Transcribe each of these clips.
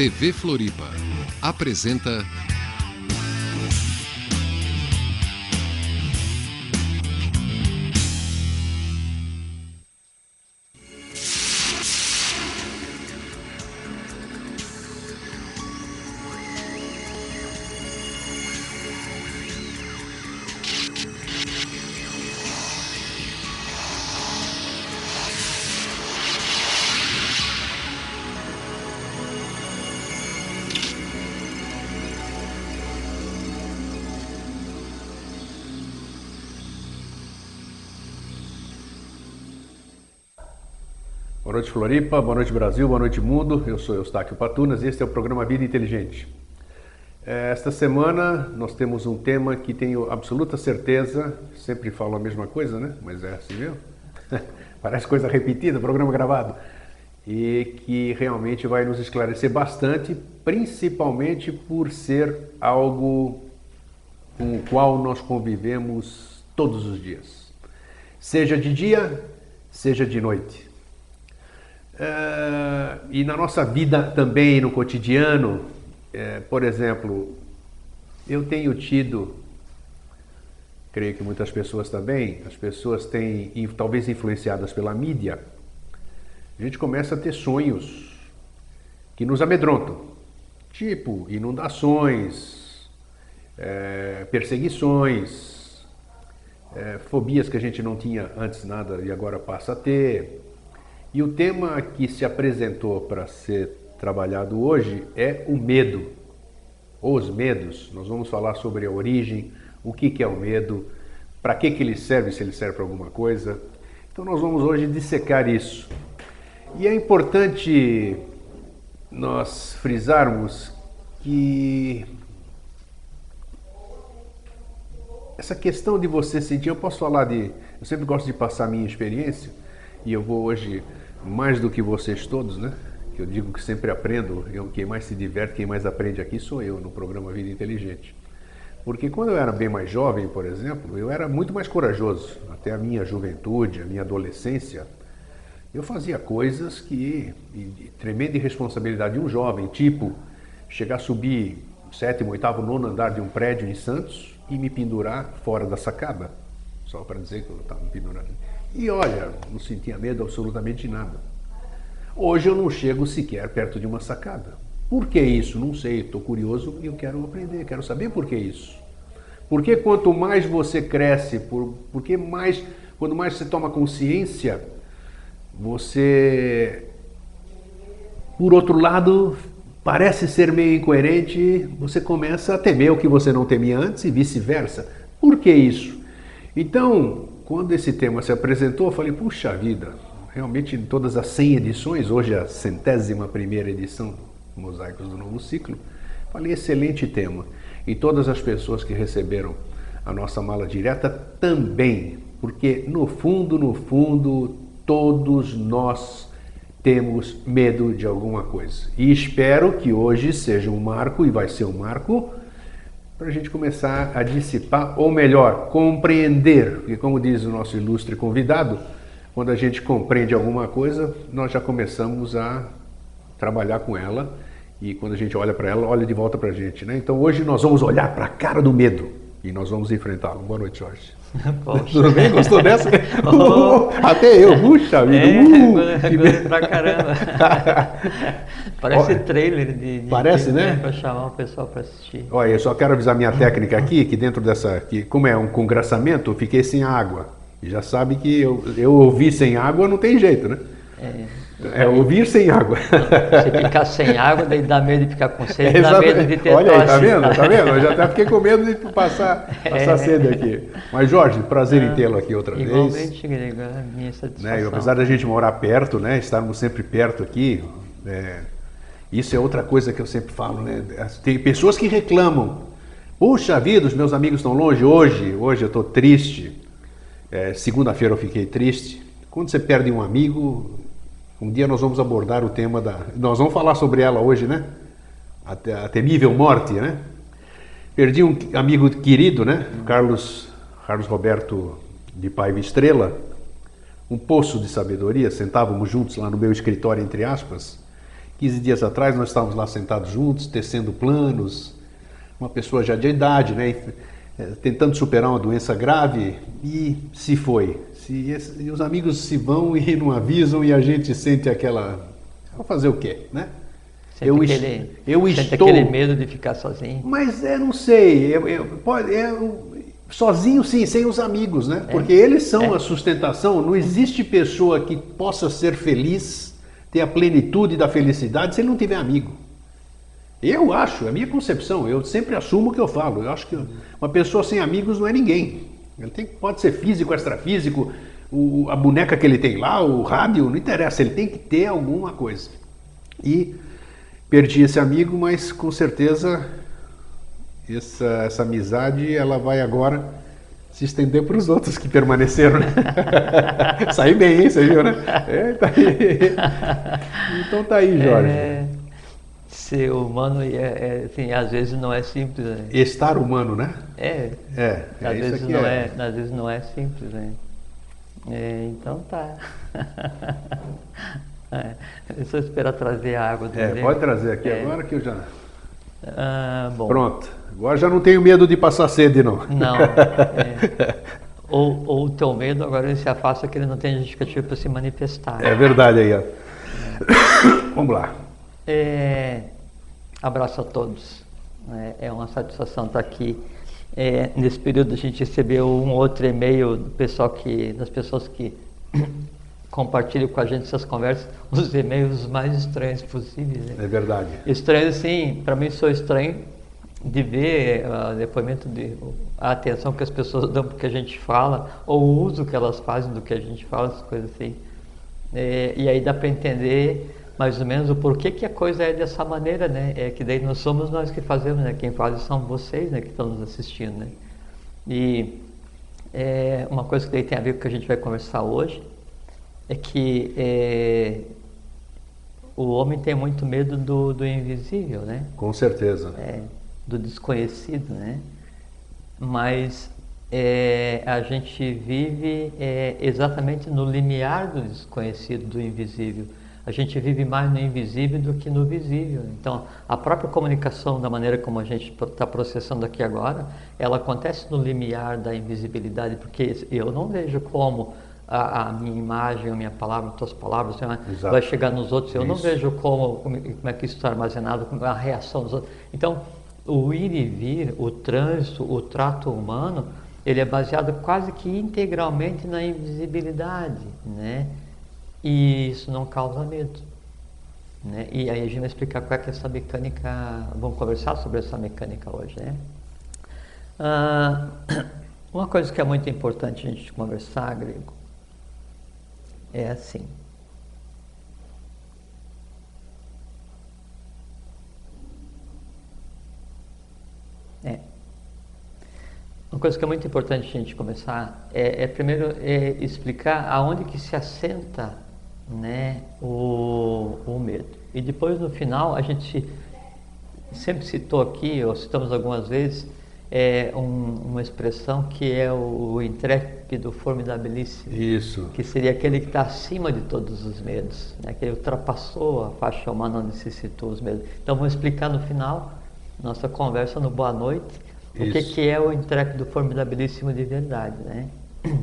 TV Floripa. Apresenta noite, Floripa. Boa noite, Brasil. Boa noite, mundo. Eu sou Eustáquio Patunas e este é o programa Vida Inteligente. É, esta semana nós temos um tema que tenho absoluta certeza, sempre falo a mesma coisa, né? Mas é assim mesmo. Parece coisa repetida, programa gravado. E que realmente vai nos esclarecer bastante, principalmente por ser algo com o qual nós convivemos todos os dias. Seja de dia, seja de noite. Uh, e na nossa vida também, no cotidiano, é, por exemplo, eu tenho tido, creio que muitas pessoas também, as pessoas têm, talvez influenciadas pela mídia, a gente começa a ter sonhos que nos amedrontam, tipo inundações, é, perseguições, é, fobias que a gente não tinha antes nada e agora passa a ter e o tema que se apresentou para ser trabalhado hoje é o medo, os medos. Nós vamos falar sobre a origem, o que, que é o medo, para que, que ele serve, se ele serve para alguma coisa. Então nós vamos hoje dissecar isso. E é importante nós frisarmos que essa questão de você sentir, eu posso falar de, eu sempre gosto de passar a minha experiência e eu vou hoje mais do que vocês todos, né? Que eu digo que sempre aprendo, eu, quem mais se diverte, quem mais aprende aqui sou eu no programa Vida Inteligente. Porque quando eu era bem mais jovem, por exemplo, eu era muito mais corajoso. Até a minha juventude, a minha adolescência, eu fazia coisas que, de tremenda irresponsabilidade de um jovem, tipo chegar a subir sétimo, oitavo, nono andar de um prédio em Santos e me pendurar fora da sacada. Só para dizer que eu estava me pendurando. E olha, não sentia medo absolutamente de nada. Hoje eu não chego sequer perto de uma sacada. Por que isso? Não sei, estou curioso e eu quero aprender, quero saber por que isso. Porque quanto mais você cresce, por, porque mais, quando mais você toma consciência, você, por outro lado, parece ser meio incoerente, você começa a temer o que você não temia antes e vice-versa. Por que isso? Então, quando esse tema se apresentou, eu falei, puxa vida, realmente em todas as 100 edições, hoje é a centésima primeira edição do Mosaicos do Novo Ciclo, falei, excelente tema. E todas as pessoas que receberam a nossa mala direta também, porque no fundo, no fundo, todos nós temos medo de alguma coisa. E espero que hoje seja um marco, e vai ser um marco, para a gente começar a dissipar, ou melhor, compreender, porque como diz o nosso ilustre convidado, quando a gente compreende alguma coisa, nós já começamos a trabalhar com ela e quando a gente olha para ela, olha de volta para a gente. Né? Então hoje nós vamos olhar para a cara do medo e nós vamos enfrentá-lo. Boa noite, Jorge. Tudo bem? Gostou dessa? oh. Até eu, puxa vida. É, uh, pra caramba. Parece Olha, trailer de, de Parece, de, né? Para chamar o pessoal para assistir. Olha, eu só quero avisar minha técnica aqui, que dentro dessa, que como é um congraçamento, eu fiquei sem água. E já sabe que eu, eu ouvi sem água não tem jeito, né? É. É ouvir sem água. Se ficar sem água, daí dá medo de ficar com sede, é, dá medo de ter Olha aí, tá vendo? Tá vendo? Eu já até fiquei com medo de passar, passar é. sede aqui. Mas Jorge, prazer em tê-lo aqui outra Igualmente, vez. Igualmente, Grego, é minha satisfação. Né? E apesar da gente morar perto, né? Estarmos sempre perto aqui, é, isso é outra coisa que eu sempre falo, né? Tem pessoas que reclamam. Puxa vida, os meus amigos estão longe hoje, hoje eu estou triste. É, Segunda-feira eu fiquei triste. Quando você perde um amigo, um dia nós vamos abordar o tema da. Nós vamos falar sobre ela hoje, né? A, a temível morte, né? Perdi um amigo querido, né? Carlos, Carlos Roberto de Paiva Estrela, um poço de sabedoria. Sentávamos juntos lá no meu escritório, entre aspas, 15 dias atrás nós estávamos lá sentados juntos, tecendo planos, uma pessoa já de idade, né? Eh, tentando superar uma doença grave e se foi. Se, e os amigos se vão e não avisam e a gente sente aquela. Vou fazer o quê, né? Sente eu, aquele, eu sente estou... aquele medo de ficar sozinho. Mas é, não sei. Eu, eu, pode, é, sozinho sim, sem os amigos, né? É. Porque eles são é. a sustentação. Não existe pessoa que possa ser feliz, ter a plenitude da felicidade, se ele não tiver amigo. Eu acho, é a minha concepção, eu sempre assumo o que eu falo. Eu acho que uma pessoa sem amigos não é ninguém. Ele tem, pode ser físico, extrafísico, o, a boneca que ele tem lá, o rádio, não interessa, ele tem que ter alguma coisa. E perdi esse amigo, mas com certeza essa, essa amizade ela vai agora se estender para os outros que permaneceram. Né? Saí bem, hein? Você viu, né? É, tá. Então tá aí, Jorge. É, ser humano, é, é, assim, às vezes não é simples. Né? Estar humano, né? É. É. é às, vezes não é. é. às vezes não é simples, né? É, então tá. é, eu só esperar trazer a água do É, pode trazer aqui é. agora que eu já. Ah, Pronto. Agora já não tenho medo de passar sede, não. Não. É. Ou, ou o teu medo agora ele se afasta que ele não tem justificativa para se manifestar. É verdade aí, ó. Vamos lá. É, abraço a todos. É, é uma satisfação estar aqui. É, nesse período a gente recebeu um outro e-mail do pessoal que, das pessoas que compartilham com a gente essas conversas, os e-mails mais estranhos possíveis. Né? É verdade. Estranho, sim, para mim sou estranho de ver uh, depoimento de a atenção que as pessoas dão porque a gente fala ou o uso que elas fazem do que a gente fala, essas coisas assim. É, e aí dá para entender mais ou menos o porquê que a coisa é dessa maneira, né? É que daí não somos nós que fazemos, né? Quem faz são vocês, né? Que estão nos assistindo, né? E é, uma coisa que daí tem a ver com o que a gente vai conversar hoje é que é, o homem tem muito medo do, do invisível, né? Com certeza. É, do desconhecido, né? Mas é, a gente vive é, exatamente no limiar do desconhecido, do invisível. A gente vive mais no invisível do que no visível. Então, a própria comunicação, da maneira como a gente está processando aqui agora, ela acontece no limiar da invisibilidade, porque eu não vejo como a, a, minha imagem, a minha palavra, as tuas palavras Exato. vai chegar nos outros. Eu isso. não vejo como, como, como é que isso está armazenado, a reação dos outros. Então, o ir e vir, o trânsito, o trato humano, ele é baseado quase que integralmente na invisibilidade, né? E isso não causa medo. Né? E aí a gente vai explicar qual é, é essa mecânica, vamos conversar sobre essa mecânica hoje, né? Ah, uma coisa que é muito importante a gente conversar, Grego, é assim. É. Uma coisa que é muito importante a gente começar é, é primeiro é explicar aonde que se assenta né, o, o medo. E depois no final a gente sempre citou aqui, ou citamos algumas vezes, é um, uma expressão que é o, o intrépido formidabilíssimo. Isso. Que seria aquele que está acima de todos os medos, né? que ultrapassou a faixa humana onde se citou os medos. Então vamos explicar no final, nossa conversa no Boa Noite, o que, que é o intrépido formidabilíssimo de verdade. Né?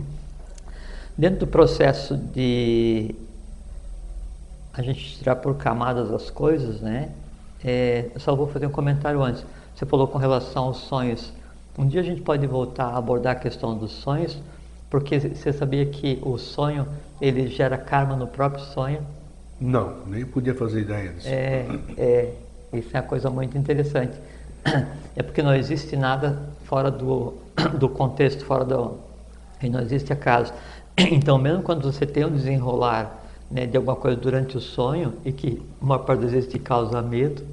Dentro do processo de a gente tirar por camadas as coisas, né? É, eu só vou fazer um comentário antes. Você falou com relação aos sonhos. Um dia a gente pode voltar a abordar a questão dos sonhos, porque você sabia que o sonho ele gera karma no próprio sonho? Não, nem podia fazer ideia disso. É, é, isso é uma coisa muito interessante. É porque não existe nada fora do, do contexto, fora do. E não existe acaso. Então, mesmo quando você tem um desenrolar né, de alguma coisa durante o sonho e que uma parte das vezes te causa medo,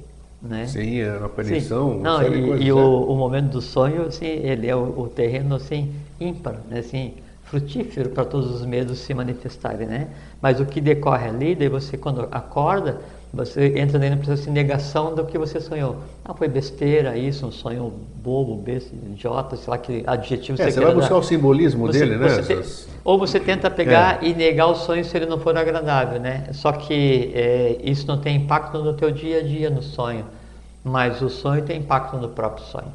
né? Sim, é uma aparição, Não, e, e o, é. o, momento do sonho, assim, ele é o, o terreno assim ímpar, né, assim, frutífero para todos os medos se manifestarem, né? Mas o que decorre ali, daí você quando acorda, Você entra dentro do processo de negação do que você sonhou. Ah, foi besteira, isso, um sonho bobo, besta, idiota, sei lá que adjetivo É, você você vai buscar dar. o simbolismo Você- dele, né? você te- Essas- ou você tenta pegar É. e negar o sonho se ele não for agradável, né? Só que é, isso não tem impacto no teu dia a dia no sonho, mas o sonho tem impacto no próprio sonho.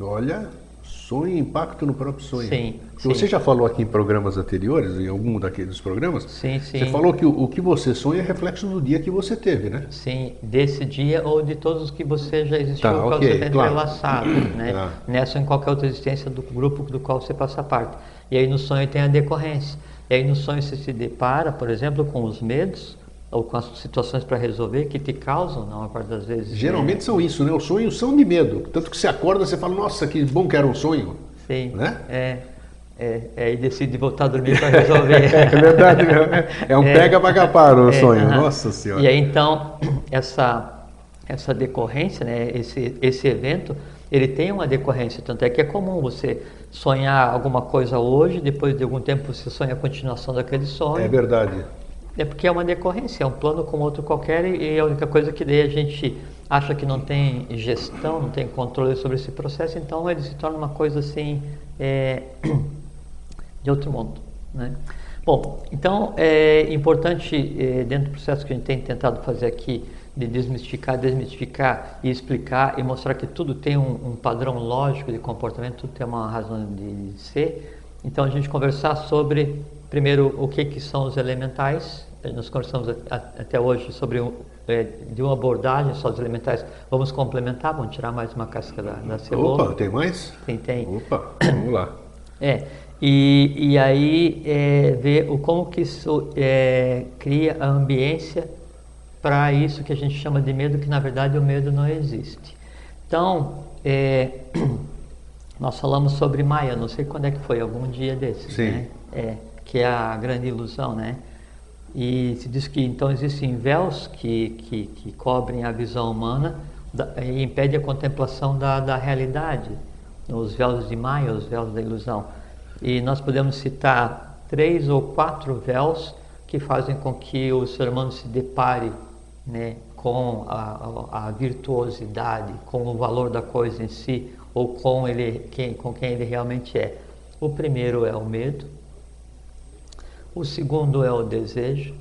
Olha, sonho e impacto no próprio sonho. Sim, Porque Você sim. já falou aqui em programas anteriores, em algum daqueles programas, Sim, sim. você falou que o, o que você sonha é reflexo do dia que você teve, né? Sim, desse dia ou de todos os que você já existiu, Tá, qual ok, você está claro. entrelaçado, né? Tá. Nessa ou em qualquer outra existência do grupo do qual você passa parte. E aí no sonho tem a decorrência. E aí no sonho você se depara, por exemplo, com os medos ou com as situações para resolver que te causam, na maior parte das vezes. Geralmente né? são isso, né? Os sonhos são de medo. Tanto que você acorda e você fala, nossa, que bom que era um sonho. Sim, né? é, é, é, e decide voltar a dormir para resolver. É verdade, né? É um É. pega para capar o É, sonho. aham. Nossa Senhora. E aí então, essa, essa decorrência, né, esse, esse evento, ele tem uma decorrência, tanto é que é comum você sonhar alguma coisa hoje, depois de algum tempo você sonha a continuação daquele sonho. É verdade. É porque é uma decorrência, é um plano como outro qualquer e a única coisa que daí a gente acha que não tem gestão, não tem controle sobre esse processo, então ele se torna uma coisa assim é, de outro mundo. Né? Bom, então é importante é, dentro do processo que a gente tem tentado fazer aqui de desmistificar, desmistificar e explicar e mostrar que tudo tem um, um padrão lógico de comportamento, tudo tem uma razão de ser. Então a gente conversar sobre primeiro o que que são os elementais. Eh, Nós conversamos até hoje sobre um, eh, de uma abordagem só dos elementais. Vamos complementar, vamos tirar mais uma casca da, da cebola. Opa, tem mais? Tem, tem. Opa, vamos lá. É, e, e aí é, ver o, como que isso é, cria a ambiência para isso que a gente chama de medo, que na verdade o medo não existe. Então, é, nós falamos sobre Maia, não sei quando é que foi, algum dia desses, Sim. né? É, que é a grande ilusão, né? E se diz que então existem véus que, que, que cobrem a visão humana e impede a contemplação da, da realidade. Os véus de Maia, os véus da ilusão. E nós podemos citar três ou quatro véus que fazem com que o ser humano se depare né, com a, a, a virtuosidade, com o valor da coisa em si, ou com, ele, quem, com quem ele realmente é. O primeiro é o medo, o segundo é o desejo.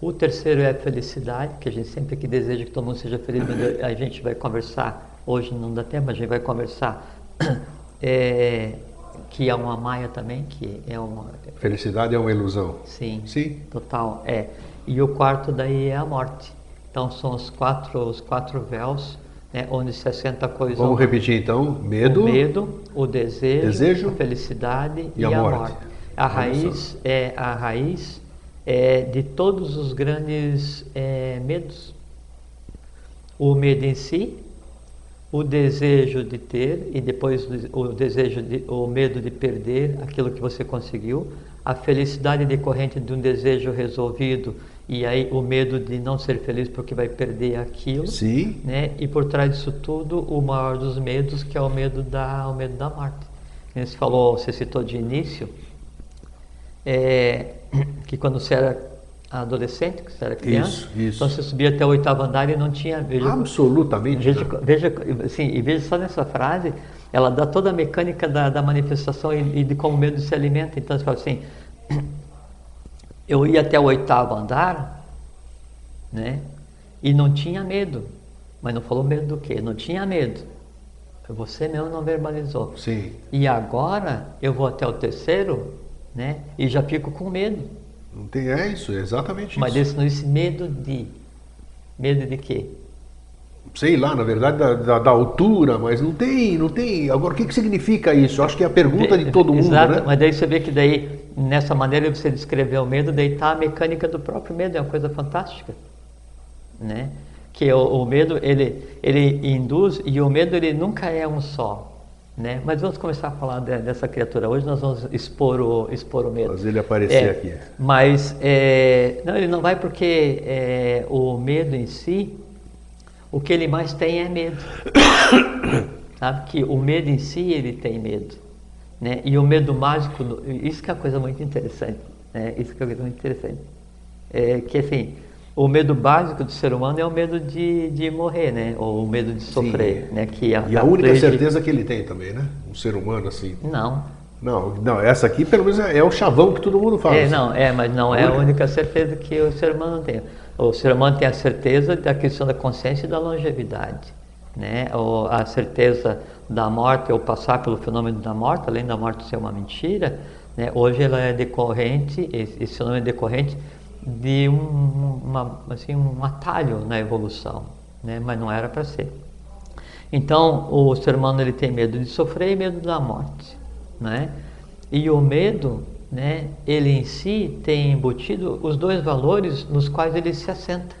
O terceiro é a felicidade, que a gente sempre que deseja que todo mundo seja feliz, mas a gente vai conversar, hoje não dá tempo, a gente vai conversar, é, que é uma maia também, que é uma. Felicidade é uma ilusão. Sim, Sim. total, é. E o quarto daí é a morte. Então são os quatro, os quatro véus, né, onde se assenta a coisa. Vamos repetir então. Medo. O medo, o desejo, Desejo a felicidade e a morte. A Olha raiz é a raiz é, de todos os grandes é, medos. O medo em si, o desejo de ter e depois o desejo de, o medo de perder aquilo que você conseguiu, a felicidade decorrente de um desejo resolvido e aí o medo de não ser feliz porque vai perder aquilo Sim. né? E por trás disso tudo, o maior dos medos, que é o medo da, o medo da morte. Você falou, você citou de início, é, que quando você era adolescente, que você era criança, Isso, isso. então você subia até o oitavo andar e não tinha. Veja, Absolutamente. veja, veja, assim, e veja só nessa frase, ela dá toda a mecânica da, da manifestação e, e de como o medo se alimenta. Então você fala assim, eu ia até o oitavo andar, né? E não tinha medo. Mas não falou medo do quê? Não tinha medo. Você mesmo não verbalizou. Sim. E agora eu vou até o terceiro, né? E já fico com medo. Não tem, é isso, é exatamente Mas isso. não esse medo de. Medo de quê? Sei lá, na verdade, da, da- da altura, mas não tem, não tem. Agora, o que, que significa isso? Acho que é a pergunta de todo mundo, Exato, né? mas daí você vê que daí, nessa maneira de você descrever o medo, daí tá a mecânica do próprio medo, é uma coisa fantástica, né? Que o, o medo, ele, ele induz, e o medo, ele nunca é um só, né? Mas vamos começar a falar de- dessa criatura. Hoje nós vamos expor o, expor o medo. Fazer ele aparecer É, aqui. Mas, é, não, ele não vai porque é, o medo em si, o que ele mais tem é medo. Sabe que o medo em si, ele tem medo. Né? E o medo mágico, isso que é uma coisa muito interessante. Né? Isso que é uma coisa muito interessante. é, que assim, o medo básico do ser humano é o medo de, de morrer, né? Ou o medo de sofrer, Sim. né? Que a, e a única certeza que ele tem também, né? Um ser humano assim. Não. Não, não, essa aqui pelo menos é, é o chavão que todo mundo fala. É, assim. não, é, mas não é a única certeza que o ser humano tem. O ser humano tem a certeza da questão da consciência e da longevidade, né? Ou a certeza da morte ou passar pelo fenômeno da morte, além da morte ser uma mentira, né? Hoje ela é decorrente, esse fenômeno é decorrente de um, uma, assim, um atalho na evolução, né? mas não era para ser. Então, o ser humano ele tem medo de sofrer e medo da morte. Né? E o medo, né, ele em si tem embutido os dois valores nos quais ele se assenta.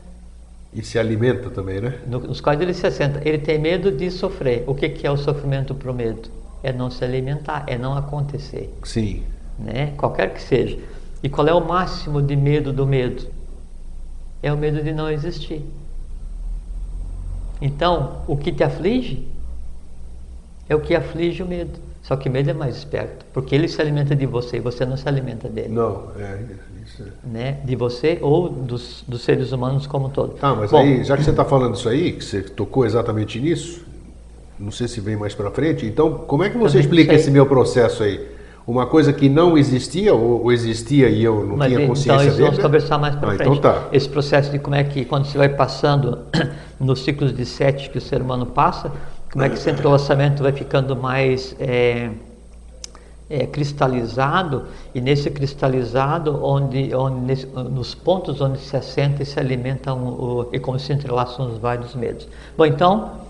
E se alimenta também, né? Nos quais ele se assenta. Ele tem medo de sofrer. O que, que é o sofrimento para o medo? É não se alimentar, é não acontecer. Sim. Né? Qualquer que seja. E qual é o máximo de medo do medo? É o medo de não existir. Então, o que te aflige é o que aflige o medo. Só que o medo é mais esperto, porque ele se alimenta de você e você não se alimenta dele. Não, é isso. É. Né? De você ou dos, dos seres humanos como um todo. Tá, mas Bom, aí, já que você está falando isso aí, que você tocou exatamente nisso, não sei se vem mais para frente, então como é que você explica esse meu processo aí? Uma coisa que não existia ou, existia e eu não Mas, tinha consciência então, isso dele. vamos conversar mais para ah, frente. Então tá. Esse processo de como é que quando você vai passando nos ciclos de sete que o ser humano passa, como é que esse entrelaçamento vai ficando mais é, é, cristalizado e nesse cristalizado onde, onde nesse, nos pontos onde se assenta e se alimentam o, e como se entrelaçam os vários medos. Bom, então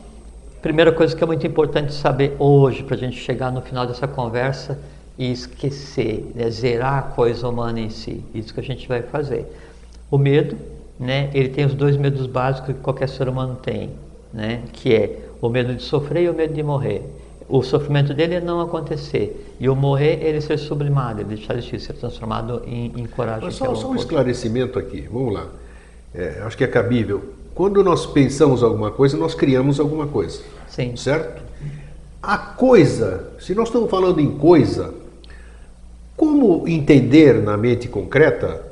primeira coisa que é muito importante saber hoje para a gente chegar no final dessa conversa e esquecer, né, zerar a coisa humana em si. Isso que a gente vai fazer. O medo, né, ele tem os dois medos básicos que qualquer ser humano tem, né, que é o medo de sofrer e o medo de morrer. O sofrimento dele é não acontecer e o morrer ele ser sublimado, ele deixar de ser transformado em, em coragem. Mas só, só um esclarecimento aqui, vamos lá. É, acho que é cabível. Quando nós pensamos alguma coisa, nós criamos alguma coisa. Sim. Certo? A coisa, se nós estamos falando em coisa, como entender na mente concreta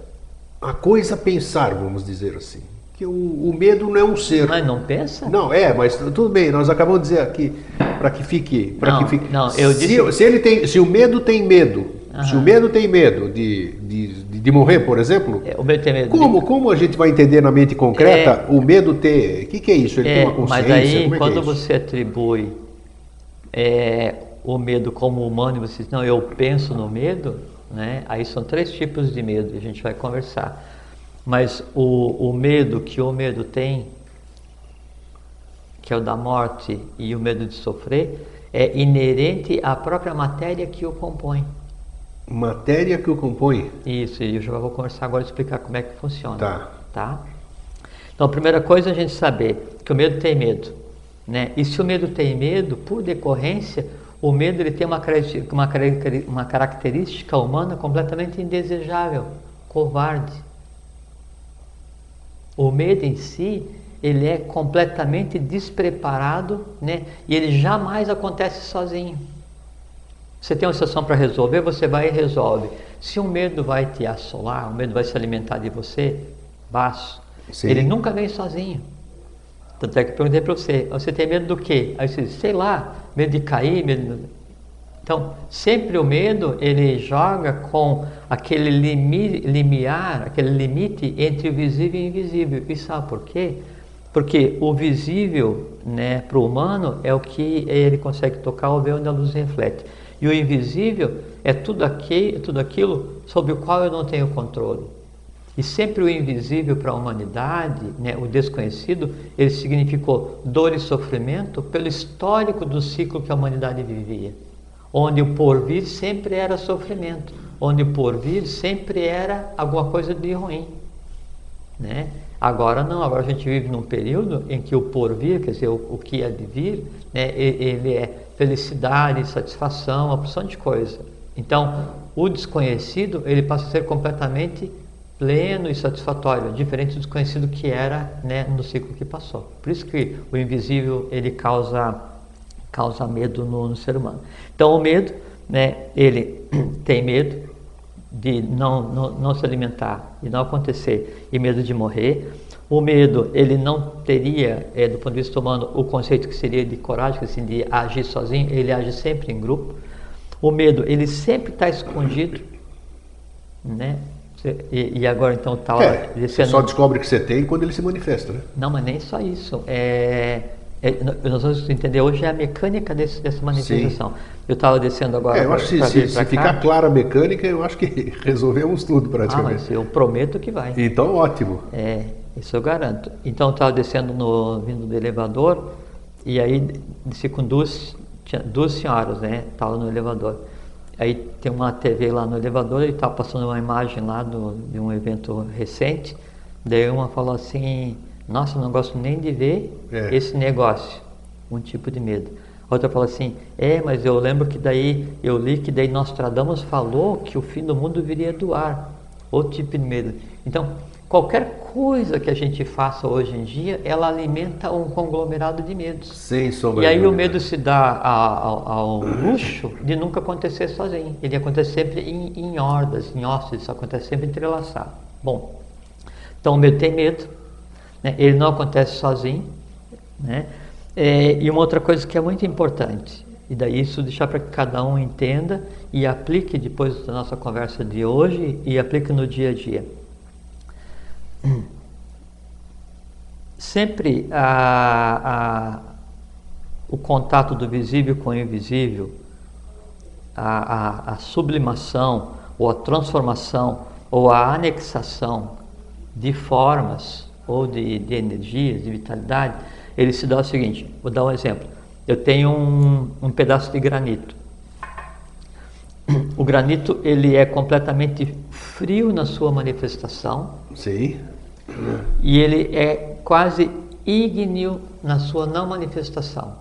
a coisa pensar, vamos dizer assim? Que o, o medo não é um ser. Mas não pensa? Não, é, mas tudo bem, nós acabamos de dizer aqui, para que fique. Não, que fique. Não, eu se, disse... se, ele tem, se o medo tem medo, se o medo tem medo de, de, de morrer, por exemplo, é, o medo tem medo como, de... como a gente vai entender na mente concreta é... o medo ter. O que, que é isso? Ele é, tem uma consciência? Mas aí, é quando é você atribui é, o medo como humano e você diz, não, eu penso no medo, né? Aí são três tipos de medo, a gente vai conversar. Mas o, o medo que o medo tem, que é o da morte e o medo de sofrer, é inerente à própria matéria que o compõe. Matéria que o compõe? Isso, e eu já vou conversar agora explicar como é que funciona. Tá. tá? Então, a primeira coisa é a gente saber que o medo tem medo. Né? E se o medo tem medo, por decorrência, o medo ele tem uma, uma, uma característica humana completamente indesejável, covarde. O medo em si, ele é completamente despreparado, né? E ele jamais acontece sozinho. Você tem uma situação para resolver, você vai e resolve. Se o medo vai te assolar, o medo vai se alimentar de você, baixo. Ele nunca vem sozinho. Tanto é que eu perguntei para você, você tem medo do quê? Aí você disse, sei lá, medo de cair, medo... Então, sempre o medo, ele joga com aquele limi, limiar, aquele limite entre o visível e o invisível. E sabe por quê? Porque o visível, né, para o humano, é o que ele consegue tocar ou ver onde a luz reflete. E o invisível é tudo, aqui, tudo aquilo sobre o qual eu não tenho controle. E sempre o invisível para a humanidade, né, o desconhecido, ele significou dor e sofrimento pelo histórico do ciclo que a humanidade vivia. Onde o porvir sempre era sofrimento, onde o porvir sempre era alguma coisa de ruim. Né? Agora não, agora a gente vive num período em que o porvir, quer dizer, o, o que é de vir, né, ele é felicidade, satisfação, uma porção de coisa. Então, o desconhecido, ele passa a ser completamente pleno e satisfatório, diferente do desconhecido que era né, no ciclo que passou. Por isso que o invisível ele causa causa medo no, no ser humano. Então o medo, né, ele tem medo de não, não, não se alimentar e não acontecer e medo de morrer. O medo, ele não teria, é, do ponto de vista humano, o conceito que seria de coragem, assim, de agir sozinho, ele age sempre em grupo. O medo, ele sempre está escondido, né? E, e agora então está é, Você só descobre que você tem quando ele se manifesta, né? Não, mas nem só isso. É, é, nós vamos entender hoje é a mecânica desse, dessa manifestação. Sim. Eu estava descendo agora. É, eu acho que se, se, se ficar clara a mecânica, eu acho que resolvemos tudo praticamente. Ah, mas eu prometo que vai. Então, ótimo. É, isso eu garanto. Então, eu estava descendo, no, vindo do elevador, e aí desci com duas, duas senhoras, né? Estava no elevador. Aí tem uma TV lá no elevador e estava passando uma imagem lá do, de um evento recente. Daí uma falou assim: Nossa, não gosto nem de ver é. esse negócio. Um tipo de medo. Outra falou assim: É, mas eu lembro que daí eu li que daí Nostradamus falou que o fim do mundo viria do ar. Outro tipo de medo. Então, qualquer coisa que a gente faça hoje em dia, ela alimenta um conglomerado de medos. Sem sombra E aí o medo se dá ao, ao, luxo de nunca acontecer sozinho. Ele acontece sempre em, em hordas, em ossos, isso acontece sempre entrelaçado. Bom, então o medo tem medo, né? ele não acontece sozinho. Né? É, e uma outra coisa que é muito importante, e daí isso deixar para que cada um entenda e aplique depois da nossa conversa de hoje e aplique no dia a dia sempre a, a, o contato do visível com o invisível, a, a, sublimação ou a transformação ou a anexação de formas ou de, de energias, de vitalidade, ele se dá o seguinte, vou dar um exemplo. Eu tenho um, um pedaço de granito. O granito ele é completamente frio na sua manifestação. Sim. E ele é quase ígneo na sua não manifestação.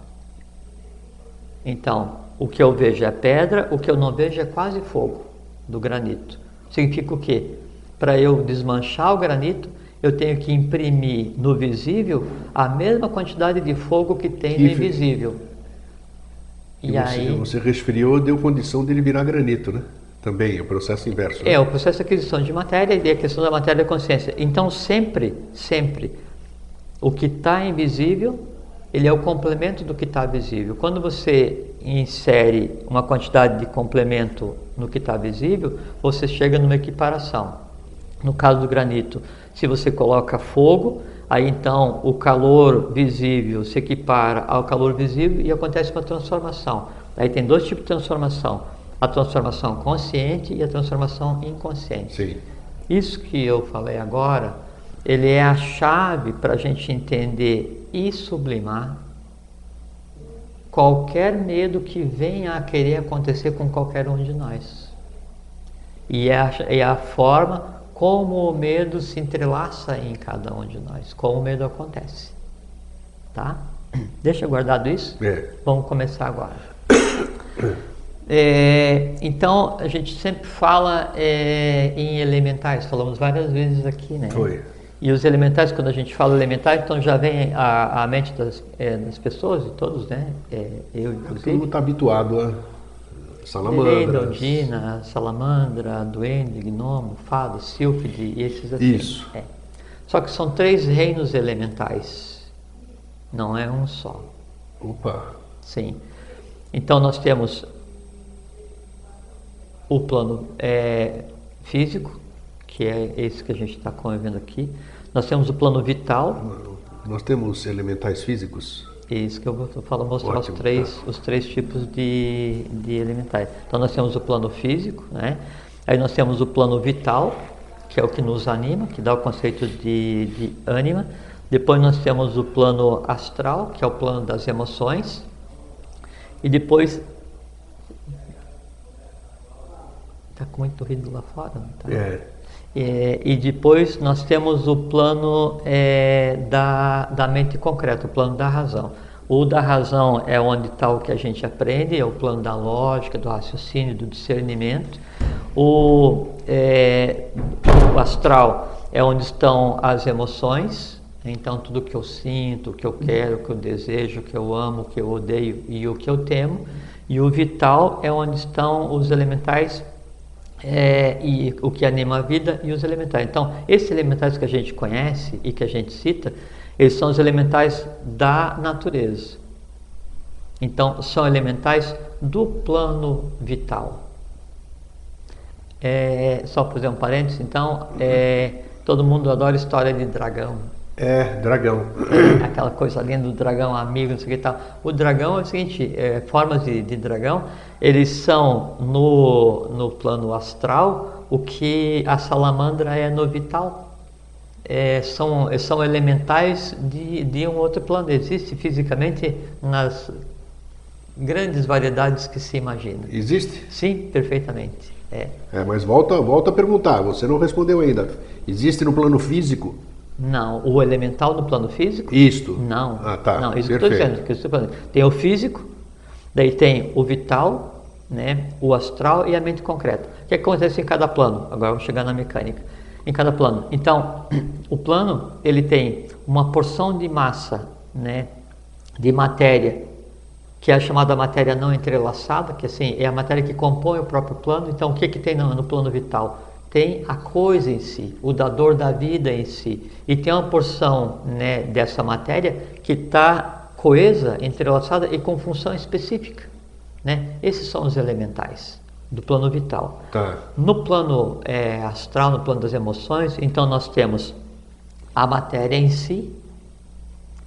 Então, o que eu vejo é pedra, o que eu não vejo é quase fogo do granito. Significa o quê? Para eu desmanchar o granito, eu tenho que imprimir no visível a mesma quantidade de fogo que tem que no invisível. E, você, aí você resfriou, deu condição de ele virar granito, né? Também, o processo inverso. Né? É, o processo de aquisição de matéria e a questão da matéria da consciência. Então, sempre, sempre, o que está invisível, ele é o complemento do que está visível. Quando você insere uma quantidade de complemento no que está visível, você chega numa equiparação. No caso do granito, se você coloca fogo, aí então o calor visível se equipara ao calor visível e acontece uma transformação. Aí tem dois tipos de transformação a transformação consciente e a transformação inconsciente. Sim. Isso que eu falei agora, ele é a chave para a gente entender e sublimar qualquer medo que venha a querer acontecer com qualquer um de nós. E é a, é a forma como o medo se entrelaça em cada um de nós, como o medo acontece. Tá? Deixa guardado isso? É. Vamos começar agora. É, então, a gente sempre fala é, em elementais, falamos várias vezes aqui, né? Foi. E os elementais, quando a gente fala elementais, então já vem à, mente das, é, das, pessoas, de todos, né? É, eu, inclusive. Todo mundo está habituado a salamandra. Ondina, salamandra, duende, gnomo, fado, sílfide e esses assim. Isso. É. Só que são três reinos elementais, não é um só. Opa! Sim. Então nós temos o plano é, físico, que é esse que a gente está convivendo aqui. Nós temos o plano vital. Nós temos elementais físicos? Isso que eu vou falar, mostrar Ótimo, os três, tá. os três tipos de, de elementais. Então nós temos o plano físico, né? Aí nós temos o plano vital, que é o que nos anima, que dá o conceito de, de ânima. Depois nós temos o plano astral, que é o plano das emoções. E depois Está com muito ruído lá fora, não tá? É. É, e depois nós temos o plano é, da, da mente concreta, o plano da razão. O da razão é onde está o que a gente aprende, é o plano da lógica, do raciocínio, do discernimento. O, é, o astral é onde estão as emoções, então tudo que eu sinto, o que eu quero, o que eu desejo, o que eu amo, o que eu odeio e o que eu temo. E o vital é onde estão os elementais é, e o que anima a vida e os elementais. Então, esses elementais que a gente conhece e que a gente cita, eles são os elementais da natureza. Então, são elementais do plano vital. É, só por fazer um parênteses, então, é, todo mundo adora história de dragão. É, dragão. Aquela coisa linda do dragão amigo, não sei o que e tal. O dragão é o seguinte, é, formas de, de, dragão, eles são no, no plano astral o que a salamandra é no vital. É, são, são elementais de, de um outro plano. Existe fisicamente nas grandes variedades que se imagina. Existe? Sim, perfeitamente. É. é mas volta, volta a perguntar, você não respondeu ainda. Existe no plano físico? Não, o elemental no plano físico? Isto. Não. Ah, tá. Não, isso Perfeito. que eu estou dizendo, Tem o físico, daí tem o vital, né, o astral e a mente concreta. O que acontece em cada plano? Agora vamos chegar na mecânica. Em cada plano. Então, o plano ele tem uma porção de massa, né, de matéria, que é a chamada matéria não entrelaçada, que assim é a matéria que compõe o próprio plano. Então, o que que tem no, no plano vital? Tem a coisa em si, o dador da vida em si. E tem uma porção né, dessa matéria que está coesa, entrelaçada e com função específica. Né? Esses são os elementais do plano vital. Tá. No plano é, astral, no plano das emoções, então nós temos a matéria em si,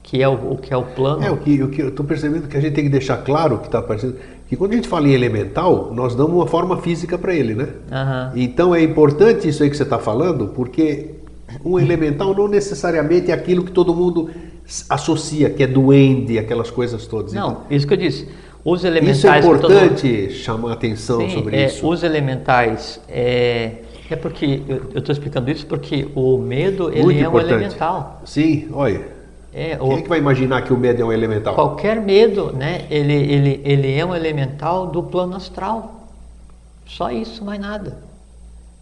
que é o, o que é o plano. É, o que, o que eu estou percebendo que a gente tem que deixar claro que está aparecendo que quando a gente fala em elemental, nós damos uma forma física para ele, né? Uhum. Então é importante isso aí que você está falando, porque um elemental não necessariamente é aquilo que todo mundo associa, que é duende, aquelas coisas todas. Não, então, isso que eu disse. Os elementais. Isso é importante todo... chamar atenção Sim, sobre é, isso. Os elementais. É, é porque eu estou explicando isso porque o medo ele Muito é importante. um elemental. Sim, olha. É, Quem o, é que vai imaginar que o medo é um elemental? Qualquer medo, né? Ele, ele, ele é um elemental do plano astral. Só isso, mais nada.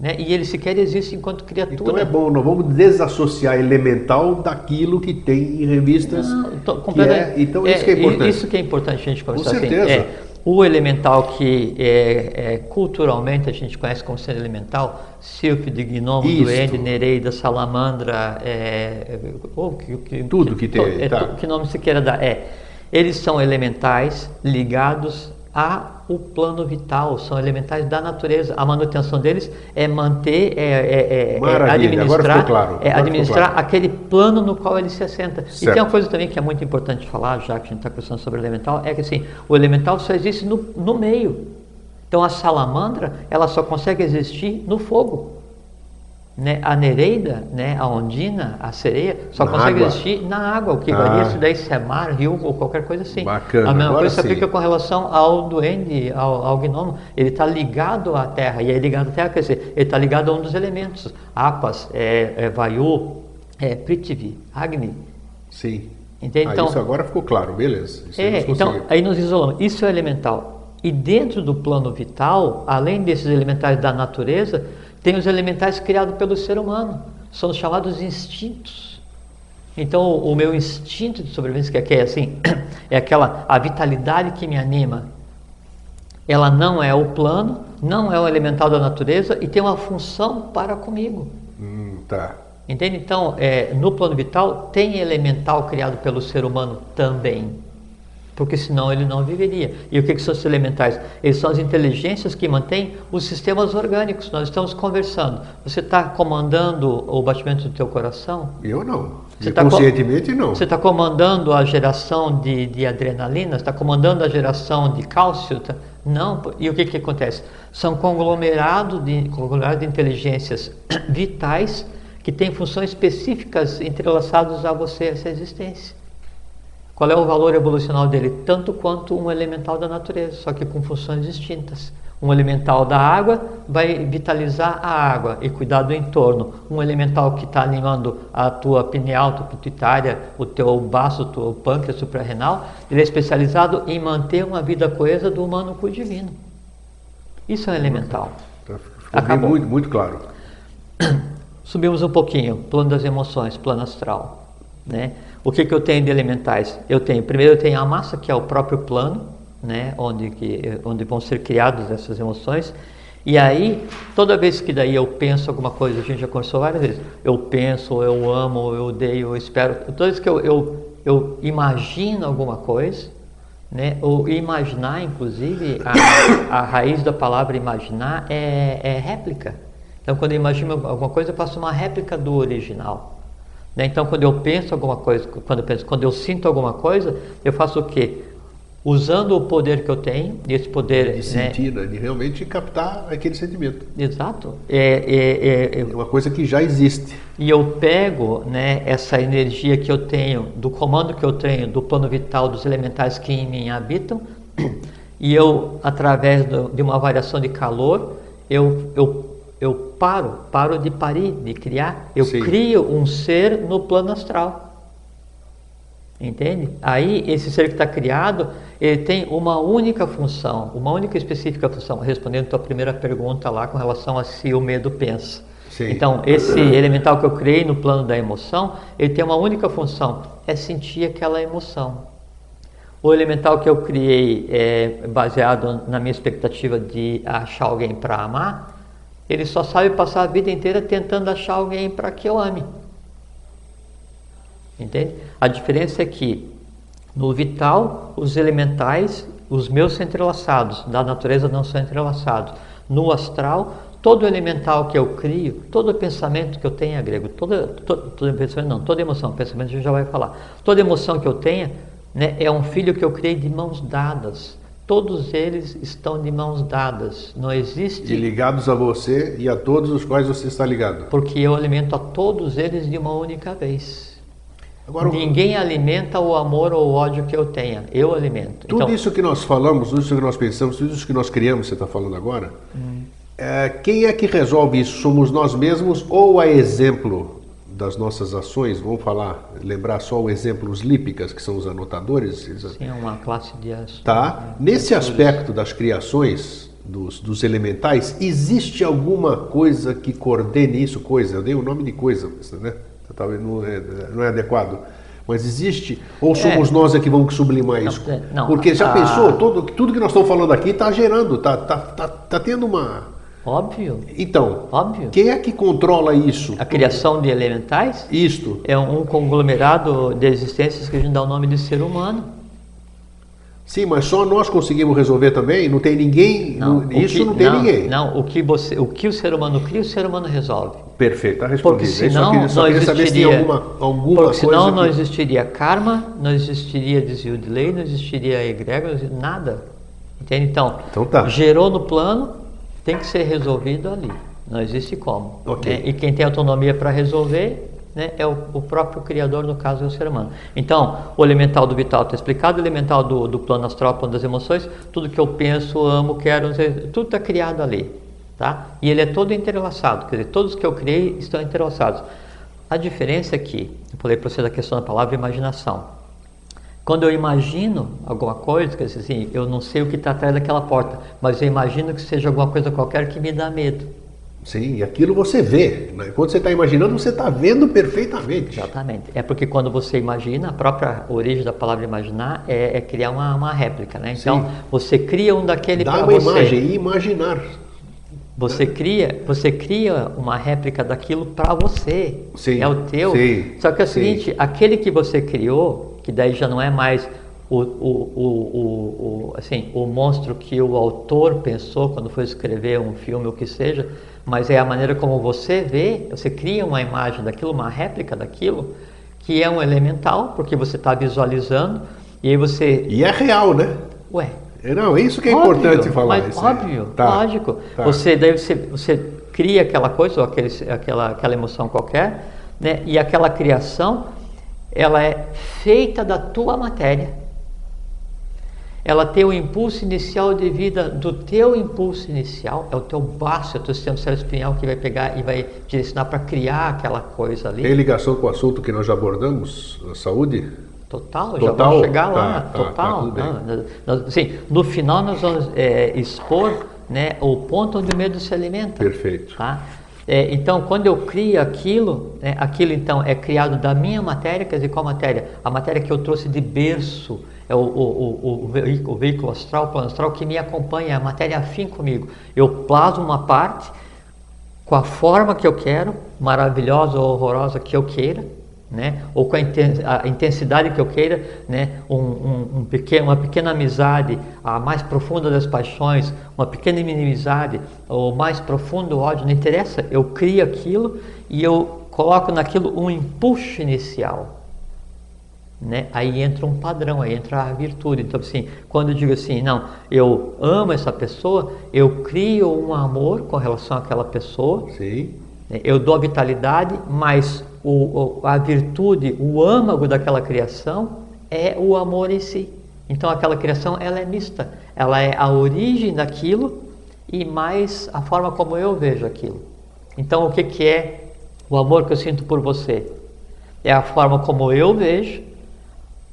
Né? E ele sequer existe enquanto criatura. Então é bom, nós vamos desassociar elemental daquilo que tem em revistas. Não, tô, que é, então é, isso que é importante. Isso que é importante a gente conversar. Com certeza. Assim, é, o elemental que é, é, culturalmente a gente conhece como sendo elemental, sílfide, gnomo, Isto. duende, nereida, salamandra, é, ou, que, que, tudo que, que tem, é, tá. que nome se queira dar. É, eles são elementais ligados a o plano vital, são elementais da natureza. A manutenção deles é manter, é, é, é, é administrar, claro. é administrar claro. aquele plano no qual ele se assenta. Certo. E tem uma coisa também que é muito importante falar, já que a gente está conversando sobre o elemental, é que assim, o elemental só existe no, no meio. Então a salamandra, ela só consegue existir no fogo. Né, a nereida, né, a ondina, a sereia, só na consegue água. existir na água, o que ah. varia se daí se é mar, rio ou qualquer coisa assim. Bacana. A mesma Agora coisa se aplica com relação ao duende, ao, ao gnomo. Ele está ligado à terra, e aí ligado à terra, quer dizer, ele está ligado a um dos elementos. Apas, é, é Vayu, é Prithvi, Agni. Sim. Entende? Ah, então, isso agora ficou claro, beleza. Isso é, então, aí nós isolamos. Isso é elemental. E dentro do plano vital, além desses elementais da natureza, tem os elementais criados pelo ser humano, são os chamados instintos. Então, o, meu instinto de sobrevivência, que é assim, é aquela a vitalidade que me anima. Ela não é o plano, não é o elemental da natureza e tem uma função para comigo. Hum, tá. Entende? Então, é, no plano vital tem elemental criado pelo ser humano também porque senão ele não viveria. E o que, que são os elementais? Eles são as inteligências que mantêm os sistemas orgânicos. Nós estamos conversando. Você está comandando o batimento do teu coração? Eu não. Você tá conscientemente não. Você está comandando a geração de, de adrenalina? Está comandando a geração de cálcio? Tá? Não. E o que, que acontece? São conglomerados de, conglomerado de inteligências vitais que têm funções específicas entrelaçadas a você, essa existência. Qual é o valor evolucional dele? Tanto quanto um elemental da natureza, só que com funções distintas. Um elemental da água vai vitalizar a água e cuidar do entorno. Um elemental que está animando a tua pineal, tua pituitária, o teu baço, o teu pâncreas suprarrenal, ele é especializado em manter uma vida coesa do humano com o divino. Isso é um elemental. Tá, Acabou. Muito, muito claro. Subimos um pouquinho, plano das emoções, plano astral. Né? O que, que eu tenho de elementais? Eu tenho, primeiro eu tenho a massa, que é o próprio plano, né, onde, que, onde vão ser criadas essas emoções, E aí, toda vez que daí eu penso alguma coisa, a gente já conversou várias vezes, eu penso, eu amo, eu odeio, eu espero, toda vez que eu, eu, eu imagino alguma coisa, né, o imaginar, inclusive, a, a raiz da palavra imaginar é, é réplica. Então, quando eu imagino alguma coisa, eu faço uma réplica do original. Né? Então, quando eu penso alguma coisa, quando eu penso, quando eu sinto alguma coisa, eu faço o quê? usando o poder que eu tenho, esse poder... De né? sentir, né? de realmente captar aquele sentimento. Exato. É, é, é, é, uma coisa que já existe. E eu pego né, essa energia que eu tenho, do comando que eu tenho, do plano vital, dos elementais que em mim habitam, e eu, através do, de uma variação de calor, eu, eu, eu paro, paro de parir, de criar. Eu Sim. crio um ser no plano astral. Entende? Aí esse ser que está criado, ele tem uma única função, uma única específica função, respondendo a tua primeira pergunta lá com relação a se o medo pensa. Sim. Então, esse elemental que eu criei no plano da emoção, ele tem uma única função, é sentir aquela emoção. O elemental que eu criei é baseado na minha expectativa de achar alguém para amar, ele só sabe passar a vida inteira tentando achar alguém para que eu ame. Entende? A diferença é que no vital, os elementais, os meus são entrelaçados, da natureza não são entrelaçados. No astral, todo elemental que eu crio, todo pensamento que eu tenha, grego, toda, todo, pensamento não, toda emoção, pensamento a gente já vai falar. Toda emoção que eu tenha, né, é um filho que eu criei de mãos dadas. Todos eles estão de mãos dadas. Não existe. E ligados a você e a todos os quais você está ligado. Porque eu alimento a todos eles de uma única vez. Agora, Ninguém alimenta o amor ou o ódio que eu tenha, eu alimento. Tudo então, isso que nós falamos, tudo isso que nós pensamos, tudo isso que nós criamos, você está falando agora, hum. é, quem é que resolve isso? Somos nós mesmos ou a exemplo das nossas ações? Vamos falar, lembrar só o exemplo, os lípicas, que são os anotadores? Sim, é uma classe de Tá. Nesse aspecto das criações, dos, dos, elementais, existe alguma coisa que coordene isso? Coisa, eu dei o nome de coisa, né? talvez não é, não é adequado. Mas existe? Ou somos é. nós é que vamos sublimar isso? Não, não, Porque já a... pensou, todo, tudo que nós estamos falando aqui está gerando, está tá, tá, tá tendo uma. Óbvio. Então, Óbvio. quem é que controla isso? A criação de elementais? Isto. É um conglomerado de existências que a gente dá o nome de ser humano. Sim, mas só nós conseguimos resolver também? Não tem ninguém? Não, isso que, não tem não, ninguém. Não, o que, você, o que o ser humano cria, o ser humano resolve. Perfeito, está respondido. Porque senão queria, não existiria, alguma, alguma porque senão não existiria karma, não existiria desvio de lei, não existiria egrégor, não existiria nada. Entende? Então, então tá. gerou no plano, tem que ser resolvido ali. Não existe como. Okay. Né? E quem tem autonomia para resolver né, é o, o, próprio Criador, no caso é o ser humano. Então, o elemental do vital está explicado, o elemental do, do plano astral, plano das emoções, tudo que eu penso, amo, quero, tudo está criado ali. Tá? E ele é todo entrelaçado, quer dizer, todos que eu criei estão entrelaçados. A diferença é que, eu falei para você da questão da palavra imaginação. Quando eu imagino alguma coisa, quer dizer assim, eu não sei o que está atrás daquela porta, mas eu imagino que seja alguma coisa qualquer que me dá medo. Sim, e aquilo você vê. Né? Quando você está imaginando, você está vendo perfeitamente. Exatamente. É porque quando você imagina, a própria origem da palavra imaginar é, é criar uma, uma, réplica, né? Então, Sim. você cria um daquele para você. Dá uma imagem, imaginar. Você cria, você cria uma réplica daquilo para você. Sim, é o teu. Sim, Só que é o seguinte, sim. aquele que você criou, que daí já não é mais o, o, o, o, assim, o monstro que o autor pensou quando foi escrever um filme, o que seja, mas é a maneira como você vê, você cria uma imagem daquilo, uma réplica daquilo, que é um elemental, porque você está visualizando, e aí você... E é real, né? Ué. É, não, é isso que é óbvio, importante falar. Mas, óbvio, tá, lógico. Tá. Você, daí você, você cria aquela coisa, ou aquele, aquela, aquela emoção qualquer, né? e aquela criação, ela é feita da tua matéria ela tem o impulso inicial de vida do teu impulso inicial, é o teu baço, é o teu sistema espinhal que vai pegar e vai direcionar para criar aquela coisa ali. Tem ligação com o assunto que nós já abordamos, a saúde? Total, Total, já vamos chegar lá, tá, total. Tá, tá nós, assim, no final nós vamos é, expor né, o ponto onde o medo se alimenta. Perfeito. Tá? É, então, quando eu crio aquilo, é, aquilo então é criado da minha matéria, quer dizer, qual matéria? A matéria que eu trouxe de berço, é o, o, o, o, veículo astral, o plano astral que me acompanha, a matéria afim comigo. Eu plasmo uma parte com a forma que eu quero, maravilhosa ou horrorosa que eu queira, né? ou com a intensidade que eu queira, né? Um, um, um, pequeno, uma pequena amizade, a mais profunda das paixões, uma pequena inimizade, o mais profundo ódio, não interessa, eu crio aquilo e eu coloco naquilo um impulso inicial. Né? Aí entra um padrão, aí entra a virtude. Então, assim, quando eu digo assim, não, eu amo essa pessoa, eu crio um amor com relação àquela pessoa. Sim. Né? Eu dou a vitalidade, mas o, a virtude, o âmago daquela criação é o amor em si. Então aquela criação ela é mista, ela é a origem daquilo e mais a forma como eu vejo aquilo. Então o que, que é o amor que eu sinto por você? É a forma como eu vejo,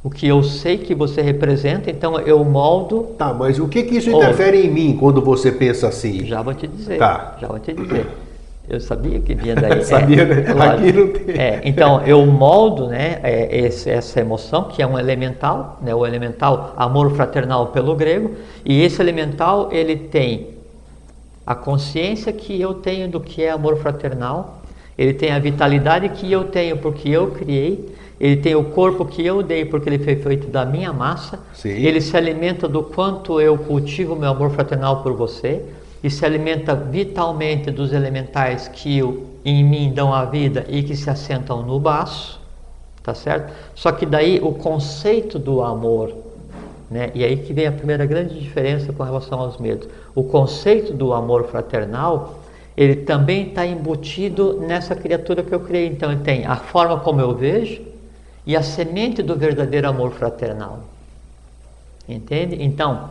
o que eu sei que você representa, então eu moldo. Tá, mas o que, que isso interfere em mim quando você pensa assim? Já vou te dizer. Tá. Já vou te dizer. Eu sabia que vinha daí. sabia, né? é, né? Aqui não tem. É, então, eu moldo né, é, esse, essa emoção, que é um elemental, né, o elemental amor fraternal pelo grego, e esse elemental ele tem a consciência que eu tenho do que é amor fraternal, ele tem a vitalidade que eu tenho porque eu criei, ele tem o corpo que eu dei porque ele foi feito da minha massa, Sim. ele se alimenta do quanto eu cultivo meu amor fraternal por você, e se alimenta vitalmente dos elementais que em mim dão a vida e que se assentam no baço, tá certo? Só que daí o conceito do amor, né? E aí que vem a primeira grande diferença com relação aos medos. O conceito do amor fraternal, ele também está embutido nessa criatura que eu criei. Então ele tem a forma como eu vejo e a semente do verdadeiro amor fraternal. Entende? Então,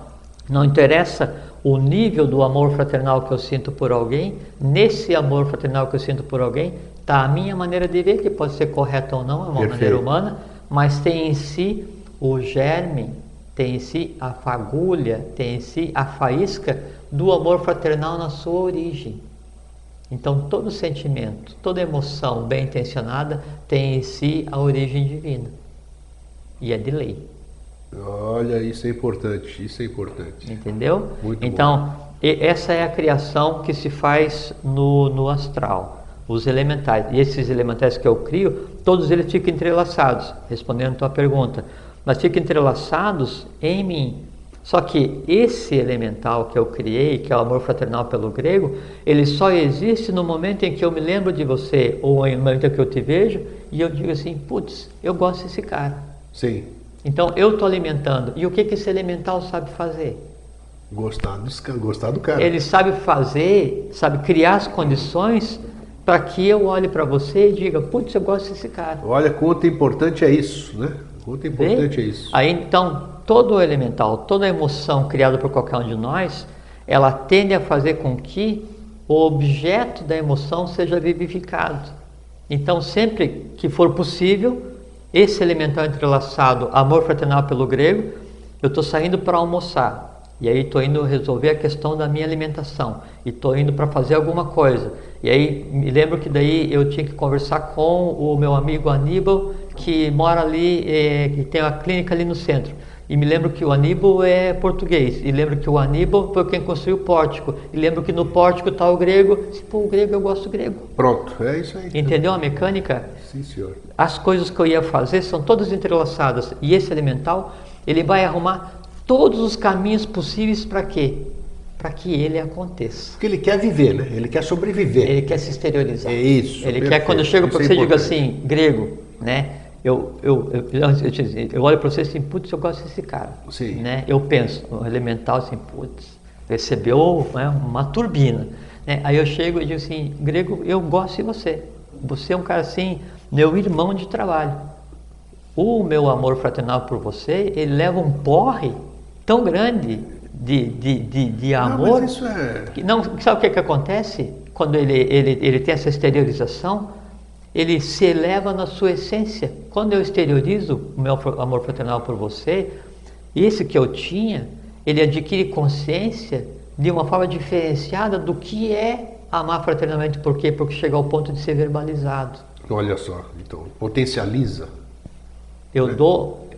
não interessa o nível do amor fraternal que eu sinto por alguém, nesse amor fraternal que eu sinto por alguém, está a minha maneira de ver, que pode ser correta ou não, é uma Perfeito. maneira humana, mas tem em si o germe, tem em si a fagulha, tem em si a faísca do amor fraternal na sua origem. Então, todo sentimento, toda emoção bem intencionada tem em si a origem divina. E é de lei. Olha, isso é importante, isso é importante. Entendeu? Muito então, bom. essa é a criação que se faz no, no astral, os elementais. E esses elementais que eu crio, todos eles ficam entrelaçados, respondendo a tua pergunta. Mas ficam entrelaçados em mim. Só que esse elemental que eu criei, que é o amor fraternal pelo grego, ele só existe no momento em que eu me lembro de você, ou no momento em que eu te vejo, e eu digo assim, putz, eu gosto desse cara. Sim. Então eu estou alimentando. E o que, que esse elemental sabe fazer? Gostar do, gostar do cara. Ele sabe fazer, sabe criar as condições para que eu olhe para você e diga, putz, eu gosto desse cara. Olha quanto importante é isso, né? Quanto importante Vê? é isso. Aí então, todo o elemental, toda emoção criada por qualquer um de nós, ela tende a fazer com que o objeto da emoção seja vivificado. Então, sempre que for possível, esse elemental entrelaçado, amor fraternal pelo grego, eu estou saindo para almoçar. E aí estou indo resolver a questão da minha alimentação. E estou indo para fazer alguma coisa. E aí me lembro que daí eu tinha que conversar com o meu amigo Aníbal, que mora ali, é, que tem uma clínica ali no centro. E me lembro que o Aníbal é português. E lembro que o Aníbal foi quem construiu o pórtico. E lembro que no pórtico está o grego. Pô, o grego eu gosto do grego. Pronto, é isso aí. Entendeu a mecânica? Sim, senhor. As coisas que eu ia fazer são todas entrelaçadas. E esse elemental, ele vai arrumar todos os caminhos possíveis para quê? Para que ele aconteça. Porque ele quer viver, né? Ele quer sobreviver. Ele quer se exteriorizar. É isso. Ele perfeito. quer, quando eu chego para você, e digo assim, grego, né? Eu, eu, eu, eu, olho para você assim, putz, eu gosto desse cara. Sim. Né? Eu penso, o elemental assim, putz, recebeu né, uma turbina. Né? Aí eu chego e digo assim, grego, eu gosto de você. Você é um cara assim, meu irmão de trabalho. O meu amor fraternal por você, ele leva um porre tão grande de, de, de, de amor. Não, mas isso é... Que, não, sabe o que, que acontece? Quando ele, ele, ele tem essa exteriorização, ele se eleva na sua essência. Quando eu exteriorizo o meu amor fraternal por você, esse que eu tinha, ele adquire consciência de uma forma diferenciada do que é amar fraternalmente, por quê? Porque chega ao ponto de ser verbalizado. Olha só, então, potencializa. Eu né? dou.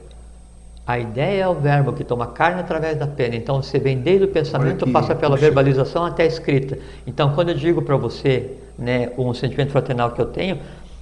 A ideia é o verbo que toma carne através da pena. Então você vem desde o pensamento, que, passa pela puxa. verbalização até a escrita. Então quando eu digo para você, né, um sentimento fraternal que eu tenho,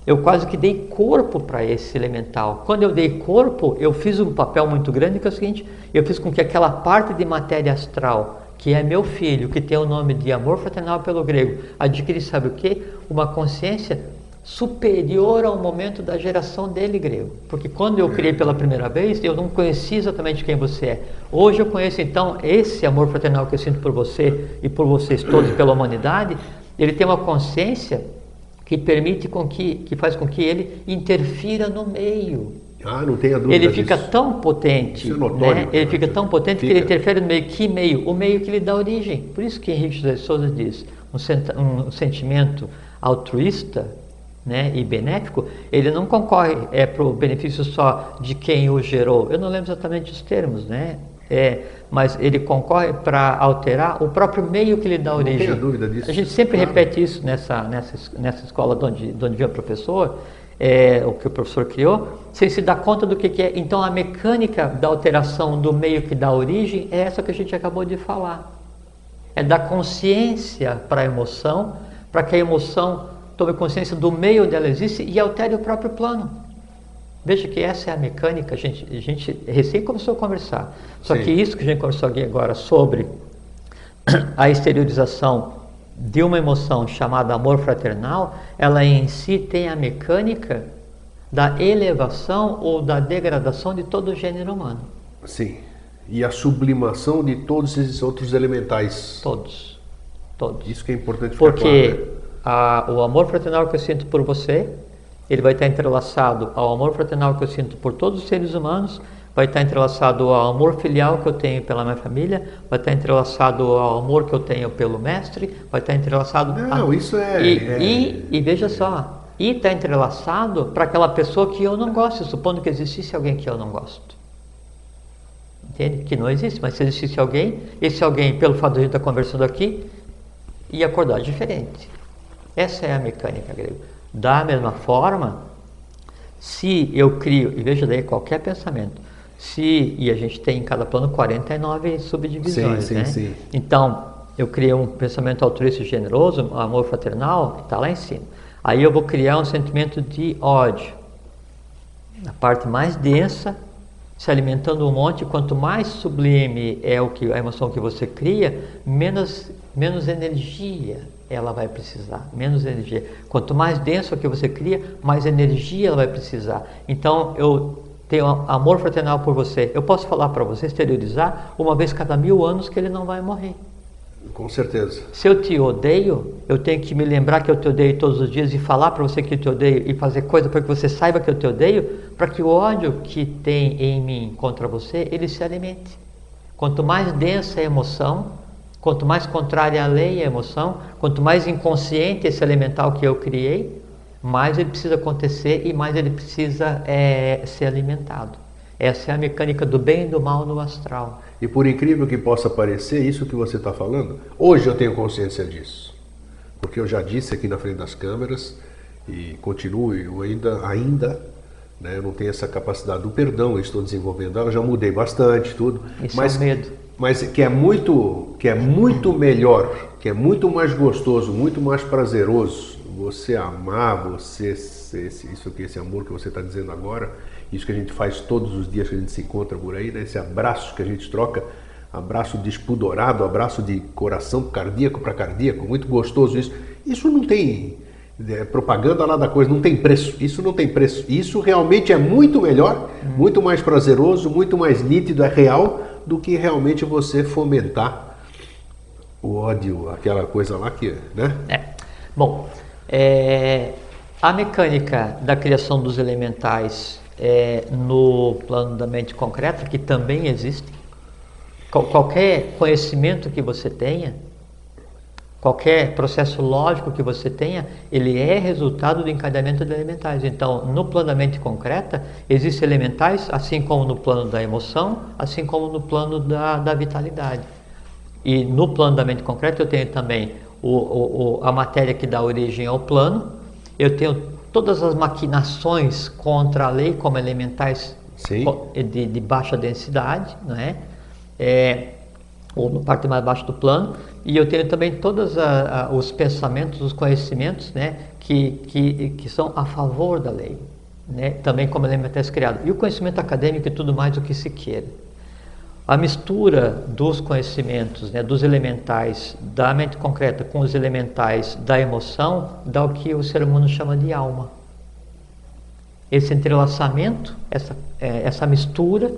eu quase que dei corpo para esse elemental. Quando eu dei corpo, eu fiz um papel muito grande que é o seguinte: eu fiz com que aquela parte de matéria astral que é meu filho, que tem o nome de amor fraternal pelo grego, adquire, sabe o que? Uma consciência superior ao momento da geração dele grego. Porque quando eu criei pela primeira vez, eu não conhecia exatamente quem você é. Hoje eu conheço então esse amor fraternal que eu sinto por você e por vocês todos, pela humanidade. Ele tem uma consciência que permite com que, que faz com que ele interfira no meio. Ah, não tenha dúvida. Ele fica disso. tão potente, é notório, né? ele fica tão potente fica. que ele interfere no meio. Que meio? O meio que lhe dá origem. Por isso que Henrique José Souza diz: um, um sentimento altruísta né, e benéfico, ele não concorre é, para o benefício só de quem o gerou. Eu não lembro exatamente os termos, né? É, mas ele concorre para alterar o próprio meio que lhe dá origem. Não tenha dúvida disso. A gente sempre claro. repete isso nessa, nessa, nessa escola de onde, de onde vem o professor, é, o que o professor criou, sem se dar conta do que, que é. Então, a mecânica da alteração do meio que dá origem é essa que a gente acabou de falar. É dar consciência para a emoção, para que a emoção tome consciência do meio onde ela existe e altere o próprio plano. Veja que essa é a mecânica, a gente, a gente recém começou a conversar. Só Sim. que isso que a gente conversou aqui agora sobre a exteriorização de uma emoção chamada amor fraternal, ela em si tem a mecânica da elevação ou da degradação de todo o gênero humano. Sim. E a sublimação de todos esses outros elementais. Todos. Todos. Isso que é importante Porque claro, né? a, o amor fraternal que eu sinto por você, ele vai estar entrelaçado ao amor fraternal que eu sinto por todos os seres humanos vai estar entrelaçado ao amor filial que eu tenho pela minha família, vai estar entrelaçado ao amor que eu tenho pelo mestre, vai estar entrelaçado. Não, a... isso é. E, é... e, e veja só, e está entrelaçado para aquela pessoa que eu não gosto, supondo que existisse alguém que eu não gosto. Entende? Que não existe, mas se existisse alguém, esse alguém, pelo fato de a gente estar conversando aqui, ia acordar diferente. Essa é a mecânica grega. Da mesma forma, se eu crio, e veja daí qualquer pensamento, se e a gente tem em cada plano 49 subdivisões, sim, né? Sim, sim. Então, eu criei um pensamento altruísta e generoso, amor fraternal, que está lá em cima. Aí eu vou criar um sentimento de ódio. A parte mais densa, se alimentando um monte, quanto mais sublime é o que a emoção que você cria, menos menos energia ela vai precisar, menos energia. Quanto mais denso o que você cria, mais energia ela vai precisar. Então eu tenho amor fraternal por você. Eu posso falar para você, exteriorizar, uma vez cada mil anos que ele não vai morrer. Com certeza. Se eu te odeio, eu tenho que me lembrar que eu te odeio todos os dias e falar para você que eu te odeio e fazer coisa para que você saiba que eu te odeio, para que o ódio que tem em mim contra você, ele se alimente. Quanto mais densa a emoção, quanto mais contrária à lei a emoção, quanto mais inconsciente esse elemental que eu criei, mais ele precisa acontecer e mais ele precisa é, ser alimentado. Essa é a mecânica do bem e do mal no astral. E por incrível que possa parecer, isso que você está falando, hoje eu tenho consciência disso. Porque eu já disse aqui na frente das câmeras e continuo, eu ainda, ainda né, eu não tenho essa capacidade do perdão, eu estou desenvolvendo ela, já mudei bastante, tudo. Isso mas, é o medo. Mas que é muito, que é muito melhor, que é muito mais gostoso, muito mais prazeroso você amar, você esse, isso que esse amor que você está dizendo agora, isso que a gente faz todos os dias que a gente se encontra por aí, né? esse abraço que a gente troca, abraço despudorado, abraço de coração cardíaco para cardíaco, muito gostoso isso. Isso não tem é, propaganda lá da coisa, não tem preço. Isso não tem preço. Isso realmente é muito melhor, muito mais prazeroso, muito mais nítido, é real do que realmente você fomentar o ódio, aquela coisa lá que, né? É. Bom, é, a mecânica da criação dos elementais é, no plano da mente concreta, que também existe, qualquer conhecimento que você tenha, qualquer processo lógico que você tenha, ele é resultado do encadeamento de elementais. Então, no plano da mente concreta, existem elementais, assim como no plano da emoção, assim como no plano da, da vitalidade. E no plano da mente concreta, eu tenho também o, o, a matéria que dá origem ao plano, eu tenho todas as maquinações contra a lei, como elementais de, de, baixa densidade, né? É, ou no parte mais baixo do plano, e eu tenho também todos os pensamentos, os conhecimentos, né, que, que, que são a favor da lei, né, também como elementais criados. E o conhecimento acadêmico e tudo mais do que se queira. A mistura dos conhecimentos, né, dos elementais da mente concreta com os elementais da emoção, dá o que o ser humano chama de alma. Esse entrelaçamento, essa, é, essa mistura,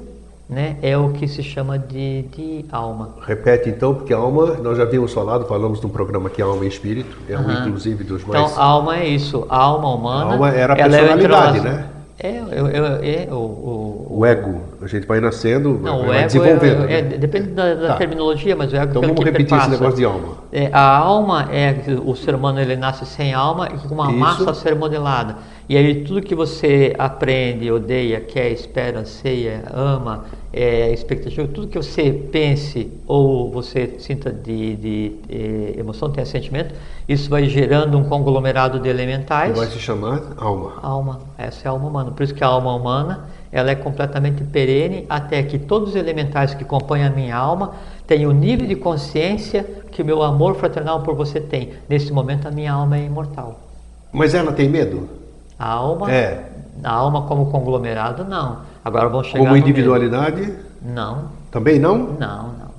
né, é o que se chama de, de alma. Repete então, porque alma, nós já vimos falado, falamos no programa que alma e espírito, é um inclusive dos mais... Então, alma é isso, a alma humana... A alma era a é personalidade, é né? É, eu, eu, é o, o, o, ego, a gente vai nascendo, não, vai ego desenvolvendo. É, é, depende da, da tá. terminologia, mas o ego Então vamos repetir esse negócio de alma. É, a alma é o ser humano ele nasce sem alma e com uma Isso. massa a ser modelada. E aí tudo que você aprende, odeia, quer, espera, anseia, ama, é, expectativa, tudo que você pense ou você sinta de, de, de, emoção, tenha sentimento, isso vai gerando um conglomerado de elementais. Que vai se chamar alma. Alma, essa é a alma humana. Por isso que a alma humana ela é completamente perene até que todos os elementais que compõem a minha alma tenham o nível de consciência que o meu amor fraternal por você tem. Nesse momento a minha alma é imortal. Mas ela tem medo? A alma, é. a alma como conglomerado, não. Agora vamos chegar Como individualidade? Não. Também não? Não, não.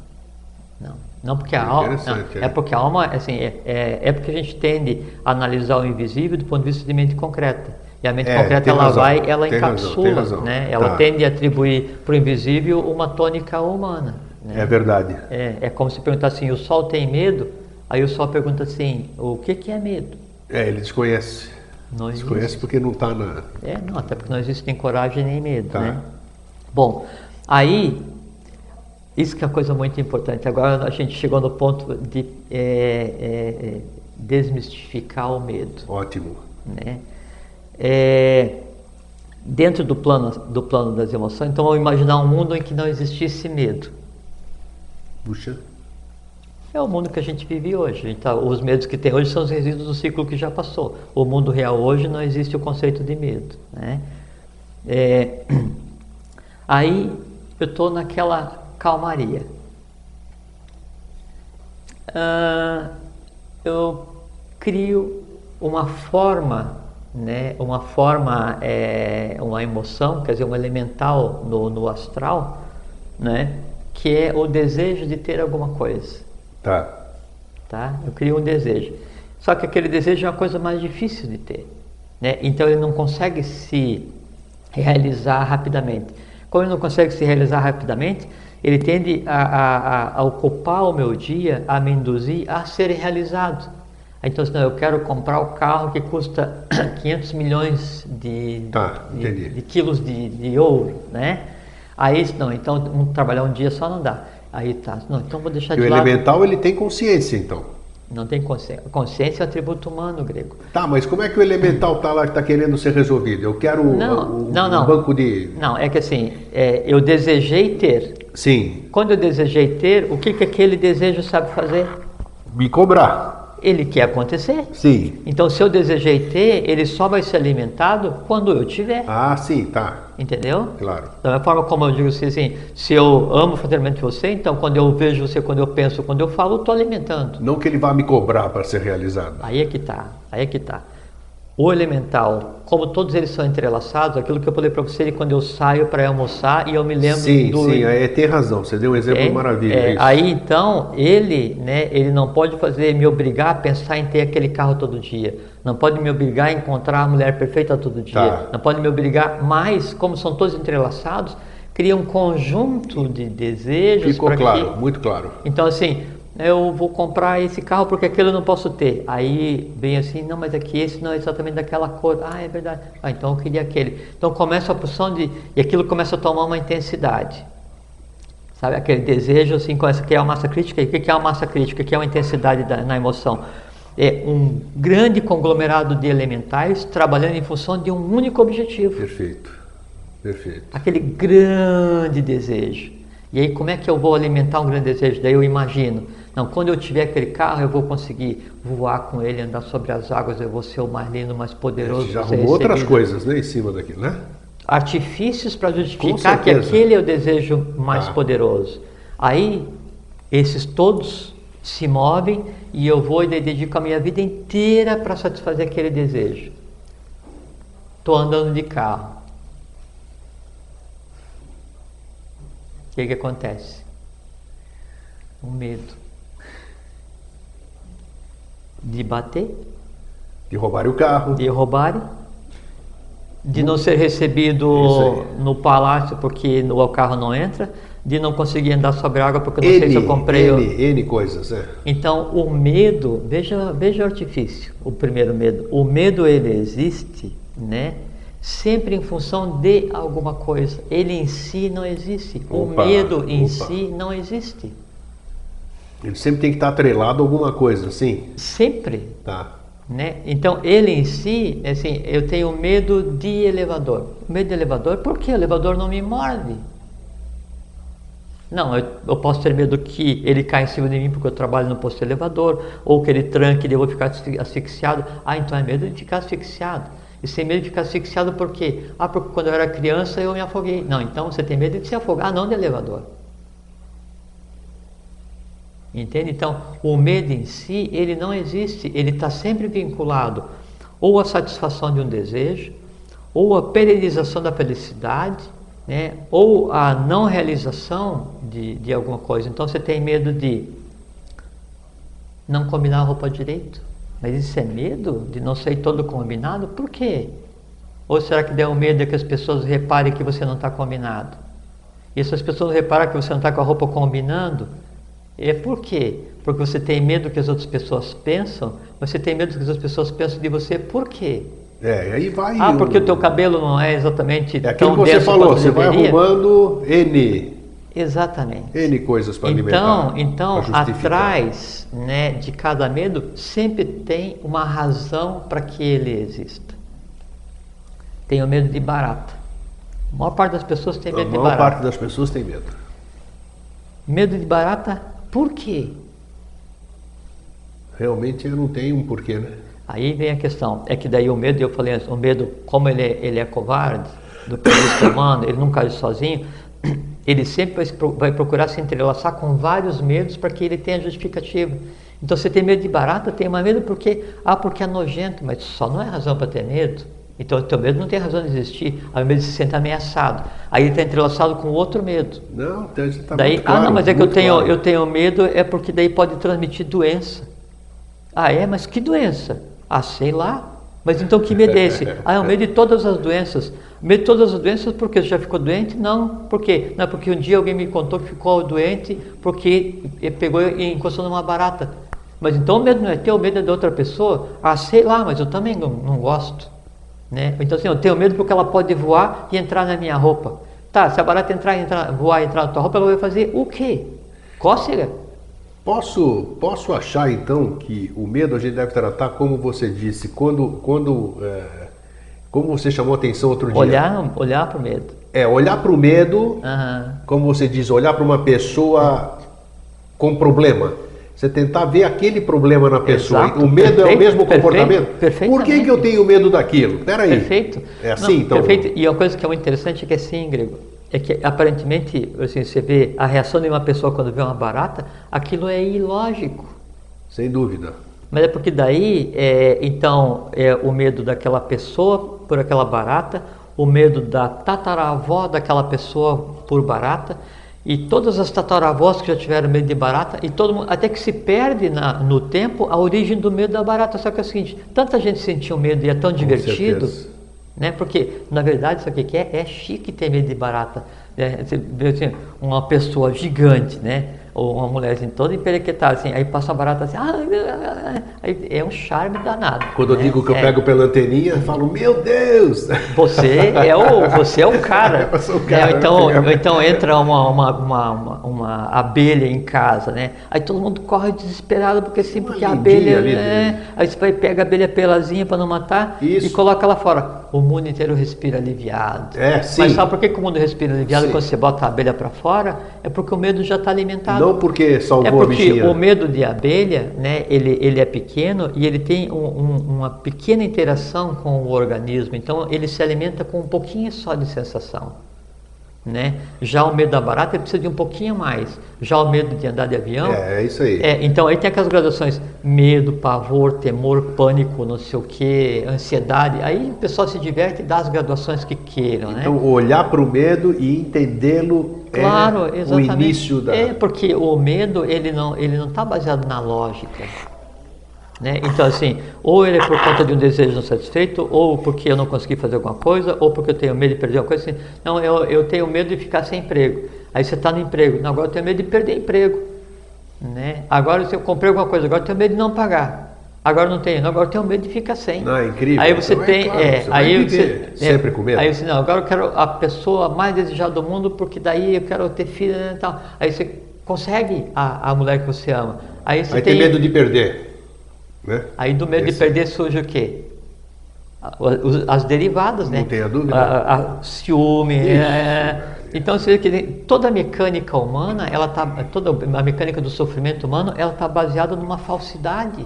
Não, não porque a alma. Não, é. é porque a alma, assim, é, é, é, porque a gente tende a analisar o invisível do ponto de vista de mente concreta. E a mente é, concreta ela razão, vai, ela encapsula, razão, né? Ela tá. tende a atribuir para o invisível uma tônica humana. Né? É verdade. É, é como se perguntar assim, o sol tem medo? Aí o sol pergunta assim, o que, que é medo? É, ele desconhece. Não Desconhece porque não está na. É, não, até porque não existe nem coragem nem medo, tá. né? Bom, aí, isso que é uma coisa muito importante. Agora a gente chegou no ponto de é, é, é desmistificar o medo. Ótimo. Né? É, dentro do plano, do plano das emoções, então vamos imaginar um mundo em que não existisse medo. Puxa. É o mundo que a gente vive hoje. Tá, os medos que tem hoje são os resíduos do ciclo que já passou. O mundo real hoje não existe o conceito de medo. Né? É, aí eu estou naquela calmaria. Ah, eu crio uma forma, né, uma forma, é, uma emoção, quer dizer, um elemental no, no astral, né, que é o desejo de ter alguma coisa. Tá. Tá? Eu crio um desejo. Só que aquele desejo é uma coisa mais difícil de ter. Né? Então ele não consegue se realizar rapidamente. Como ele não consegue se realizar rapidamente, ele tende a, a, a ocupar o meu dia, a me induzir a ser realizado. Então, não, eu quero comprar o carro que custa 500 milhões de, tá, de, de, quilos de, de ouro, né? Aí, não, então um, trabalhar um dia só não dá. Aí tá. Não, então vou deixar e de o lado. elemental ele tem consciência, então. Não tem consciência. Consciência é um atributo humano grego. Tá, mas como é que o elemental está lá que está querendo ser resolvido? Eu quero não, o, não, não. banco de. Não, é que assim, é, eu desejei ter. Sim. Quando eu desejei ter, o que, que aquele desejo sabe fazer? Me cobrar ele quer acontecer. Sim. Então, se eu desejei ter, ele só vai ser alimentado quando eu tiver. Ah, sim, tá. Entendeu? Claro. Da mesma forma como eu digo assim, assim se eu amo fraternamente você, então quando eu vejo você, quando eu penso, quando eu falo, eu estou alimentando. Não que ele vá me cobrar para ser realizado. Aí é que tá, aí é que tá o elemental, como todos eles são entrelaçados, aquilo que eu falei para você quando eu saio para almoçar e eu me lembro sim, do... Sim, é, tem razão, você deu um exemplo é, maravilhoso. É, aí então, ele, né, ele não pode fazer me obrigar a pensar em ter aquele carro todo dia, não pode me obrigar a encontrar a mulher perfeita todo dia, tá. não pode me obrigar, mas como são todos entrelaçados, cria um conjunto de desejos. Ficou claro, que... muito claro. Então assim, eu vou comprar esse carro porque aquele eu não posso ter. Aí vem assim, não, mas aqui esse não é exatamente daquela cor. Ah, é verdade. Ah, então eu queria aquele. Então começa a opção de. E aquilo começa a tomar uma intensidade. Sabe, aquele desejo assim, começa a criar uma massa crítica. E o que é uma massa crítica? O que é uma intensidade da, na emoção? É um grande conglomerado de elementais trabalhando em função de um único objetivo. Perfeito. Perfeito. Aquele grande desejo. E aí, como é que eu vou alimentar um grande desejo? Daí eu imagino Não, quando eu tiver aquele carro, eu vou conseguir voar com ele, andar sobre as águas, eu vou ser o mais lindo, mais poderoso. Já ser arrumou outras coisas, né, em cima daquilo, né? Artifícios para justificar que aquele é o desejo mais Ah. poderoso. Aí, esses todos se movem e eu vou e dedico a minha vida inteira para satisfazer aquele desejo. Estou andando de carro. O que, que acontece? O medo de bater, De roubar o carro. de roubarem, de não ser recebido no palácio porque o carro não entra, de não conseguir andar sobre a água porque não sei se eu N, comprei. o- N, N coisas, né? Então, o medo, veja, veja o artifício, o primeiro medo. O medo ele existe, né? Sempre em função de alguma coisa. Ele em si não existe. o Opa, medo em opa. si não existe. Ele sempre tem que estar atrelado a alguma coisa, assim. Sempre, Tá. né? Então, ele em si, assim, eu tenho medo de elevador. Medo de elevador, por que o elevador não me morde? Não, eu, eu posso ter medo que ele caia em cima de mim porque eu trabalho no posto de elevador, ou que ele tranque e eu vou ficar asfi- asfixiado. Ah, então é medo de ficar asfixiado. E sem medo de ficar asfixiado por quê? Ah, porque quando eu era criança eu me afoguei. Não, então você tem medo de se afogar, não de elevador. Entende? Então, o medo em si, ele não existe, ele está sempre vinculado ou à satisfação de um desejo, ou à perenização da felicidade, né? ou à não realização de, de alguma coisa. Então, você tem medo de não combinar a roupa direito. Mas isso é medo de não ser todo combinado? Por quê? Ou será que deu medo de que as pessoas reparem que você não está combinado? E se as pessoas reparam que você não está com a roupa combinando, é por quê? Porque você tem medo que as outras pessoas pensam, você tem medo que as outras pessoas pensam de você, por quê? É, aí vai. Ah, porque o teu cabelo não é exatamente É tão que você denso falou, você vai deveria? arrumando N, Exatamente. N coisas para Então, alimentar. então atrás né, de cada medo sempre tem uma razão para que ele exista. Tenho medo de barata. A maior parte das pessoas tem A medo de maior barata. parte das pessoas tem medo. Medo de barata, por quê? Realmente eu não tenho um porquê, né? Aí vem a questão, é que daí o medo, eu falei o medo, como ele é, ele é covarde, do que ele está humano, ele nunca age sozinho, ele sempre vai procurar se entrelaçar com vários medos para que ele tenha justificativa. Então você tem medo de barata, tem mais medo porque, ah, porque é nojento, mas só não é razão para ter medo. Então o teu medo não tem razão de existir, aí o medo se sentir ameaçado. Aí ele está entrelaçado com outro medo. Não, então isso tá daí, muito claro, ah, não, mas é que eu tenho, claro. eu tenho medo, é porque daí pode transmitir doença. Ah, é? Mas que doença? Ah, sei lá. Mas então que medo é esse? Ah, é o medo de todas as doenças. Medo de todas as doenças porque você já ficou doente? Não. Por quê? Não, porque um dia alguém me contou que ficou doente porque pegou e encostou numa barata. Mas então o medo não é teu, o medo é de outra pessoa? Ah, sei lá, mas eu também não, não gosto. Né? Então assim, eu tenho medo porque ela pode voar e entrar na minha roupa. Tá, se a barata entrar, entrar voar e entrar na tua roupa, ela vai fazer o quê? Cócega? Posso, posso achar então que o medo a gente deve tratar como você disse, quando, quando é, como você chamou a atenção outro dia. Olhar, olhar para o medo. É, olhar para o medo, Aham. como você diz, olhar para uma pessoa com problema. Você tentar ver aquele problema na pessoa. Exato, o medo é o perfeito, mesmo perfeito, comportamento? Por que, que eu tenho medo daquilo? Peraí. Perfeito. É assim, Não, então? Perfeito. E a coisa que é muito interessante é que assim, Grego, é que aparentemente, assim, você vê a reação de uma pessoa quando vê uma barata, aquilo é ilógico. Sem dúvida. Mas é porque daí, é, então, é o medo daquela pessoa por aquela barata, o medo da tataravó daquela pessoa por barata, e todas as tataravós que já tiveram medo de barata, e todo mundo, até que se perde na- no tempo a origem do medo da barata. Só que é o seguinte, tanta gente sentiu medo e é tão divertido, certeza. né? Porque, na verdade, sabe o que é? É chique ter medo de barata. assim, uma pessoa gigante, né? Ou uma mulher assim, toda emperequetada, assim, aí passa uma barata assim, ah, aí é um charme danado. Quando eu né? digo que eu É. pego pela anteninha, eu falo, meu Deus! Você é o, você é o cara. Eu sou o né? cara, Então, eu pego. então entra uma, uma, uma, uma, abelha em casa, né? Aí todo mundo corre desesperado porque sim, Uma porque a abelha. ali né? Aí você vai pega a abelha pelazinha para não matar Isso. e coloca ela fora. O mundo inteiro respira aliviado. É, sim. Mas sabe por que, que o mundo respira aliviado Sim. quando você bota a abelha para fora? É porque o medo já está alimentado. Não porque salvou é a porque bichinha. o medo de abelha, né, ele, ele é pequeno e ele tem um- um- uma pequena interação com o organismo. Então ele se alimenta com um pouquinho só de sensação. Né? Já o medo da barata ele precisa de um pouquinho mais. Já o medo de andar de avião. É, é isso aí. é, então aí tem aquelas graduações: medo, pavor, temor, pânico, não sei o que, ansiedade. Aí o pessoal se diverte e dá as graduações que queiram. né? Então, olhar para o medo e entendê-lo Claro, é o exatamente. início da. É porque o medo ele não ele não está baseado na lógica, né? Então assim, ou ele é por conta de um desejo não satisfeito, ou porque eu não consegui fazer alguma coisa, ou porque eu tenho medo de perder uma coisa. Assim. Não, eu, eu tenho medo de ficar sem emprego. Aí você está no emprego. Não, agora eu tenho medo de perder emprego, né? Agora se eu comprei alguma coisa, agora eu tenho medo de não pagar. Agora não não, agora eu tenho medo de ficar sem. Não, é incrível. Aí você Então, é tem, claro, é, você aí você sempre com medo. Aí você não, agora eu quero a pessoa mais desejada do mundo porque daí eu quero ter filho né, e tal. Aí você consegue a, a mulher que você ama. Aí você Aí tem, tem medo de perder. Né? aí do medo Esse- de perder surge o quê? A- As derivadas, né? Não tenha dúvida. A, a- a ciúme. É. Então você vê que tem- toda a mecânica humana, ela tá, toda a mecânica do sofrimento humano, ela está baseada numa falsidade.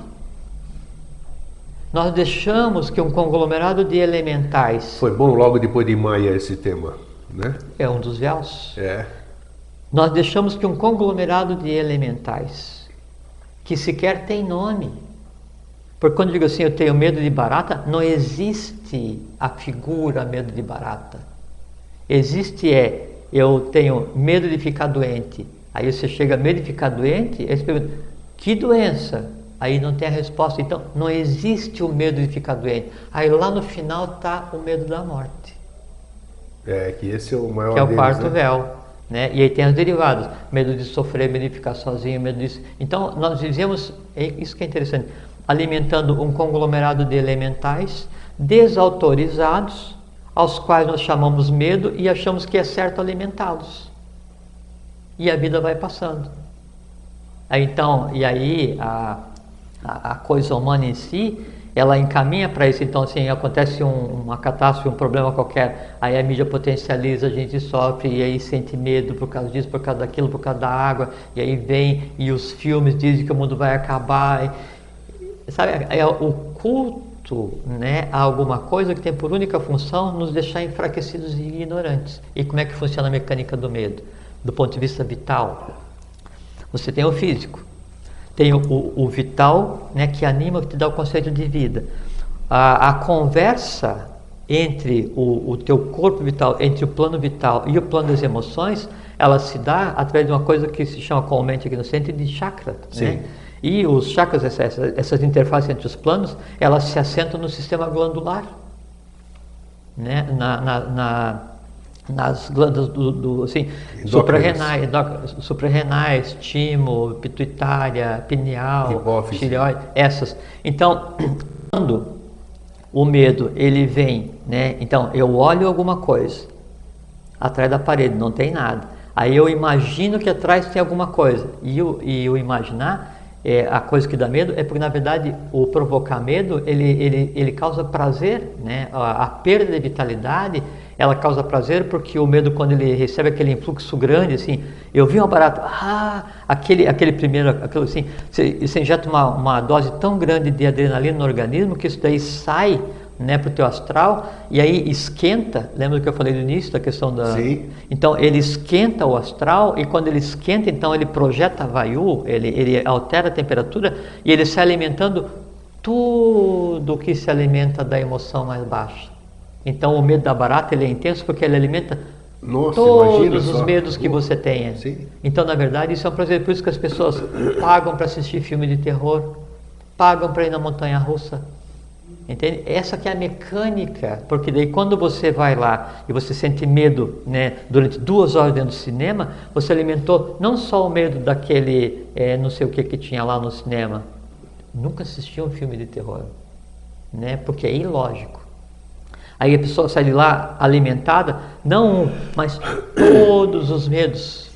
Nós deixamos que um conglomerado de elementais Foi bom logo depois de Maia esse tema. Né? é um dos véus. É. Nós deixamos que um conglomerado de elementais, que sequer tem nome, porque quando eu digo assim, eu tenho medo de barata, não existe a figura medo de barata. Existe é, eu tenho medo de ficar doente. Aí você chega, medo de ficar doente, aí você pergunta, que doença? Aí não tem a resposta. Então, não existe o medo de ficar doente. Aí lá no final está o medo da morte É, que esse é o maior que é o deles, quarto né? véu. Né? E aí tem as derivadas, medo de sofrer, medo de ficar sozinho, medo disso. Então nós dizemos, é isso que é interessante, alimentando um conglomerado de elementais desautorizados, aos quais nós chamamos medo e achamos que é certo alimentá-los. E a vida vai passando. Aí, então, e aí a, a, a coisa humana em si, ela encaminha para isso. Então, assim, acontece um- uma catástrofe, um problema qualquer, aí a mídia potencializa, a gente sofre e aí sente medo por causa disso, por causa daquilo, por causa da água, e aí vem e os filmes dizem que o mundo vai acabar. e- sabe, é o culto né, a alguma coisa que tem por única função nos deixar enfraquecidos e ignorantes. E como é que funciona a mecânica do medo? Do ponto de vista vital, você tem o físico, tem o, o- o vital, né, que anima, que te dá o conceito de vida. A, a conversa entre o, o teu corpo vital, entre o plano vital e o plano das emoções, ela se dá através de uma coisa que se chama comumente aqui no centro de chakra. Sim. Né? E os chakras, essas, essas interfaces entre os planos, elas se assentam no sistema glandular né, na, na, na- nas glândulas do, do assim, suprarrenais, suprarrenais, timo, pituitária, pineal, Hipófise. tireoide, essas. Então, quando o medo ele vem, né? Então eu olho alguma coisa atrás da parede, não tem nada. Aí eu imagino que atrás tem alguma coisa. E o, e o imaginar, é, a coisa que dá medo, é porque na verdade o provocar medo, ele, ele, ele causa prazer, né? A, a perda de vitalidade, ela causa prazer porque o medo, quando ele recebe aquele influxo grande, assim, eu vi uma barata, ah, aquele, aquele primeiro, aquilo assim, você, você injeta uma, uma dose tão grande de adrenalina no organismo que isso daí sai né, para o teu astral e aí esquenta, lembra do que eu falei no início da questão da... Sim. Então ele esquenta o astral e quando ele esquenta, então ele projeta a vayu, ele, ele altera a temperatura e ele sai alimentando tudo que se alimenta da emoção mais baixa. Então o medo da barata ele é intenso porque ele alimenta Nossa, todos os só. medos que você tenha. Sim. Então, na verdade, isso é um prazer. Por isso que as pessoas pagam para assistir filme de terror, pagam para ir na montanha russa. Entende? Essa que é a mecânica, porque daí quando você vai lá e você sente medo né, durante duas horas dentro do cinema, você alimentou não só o medo daquele eh, não sei o que que tinha lá no cinema, nunca assisti um filme de terror, né, porque é ilógico. Aí a pessoa sai de lá alimentada, não um, mas todos os medos.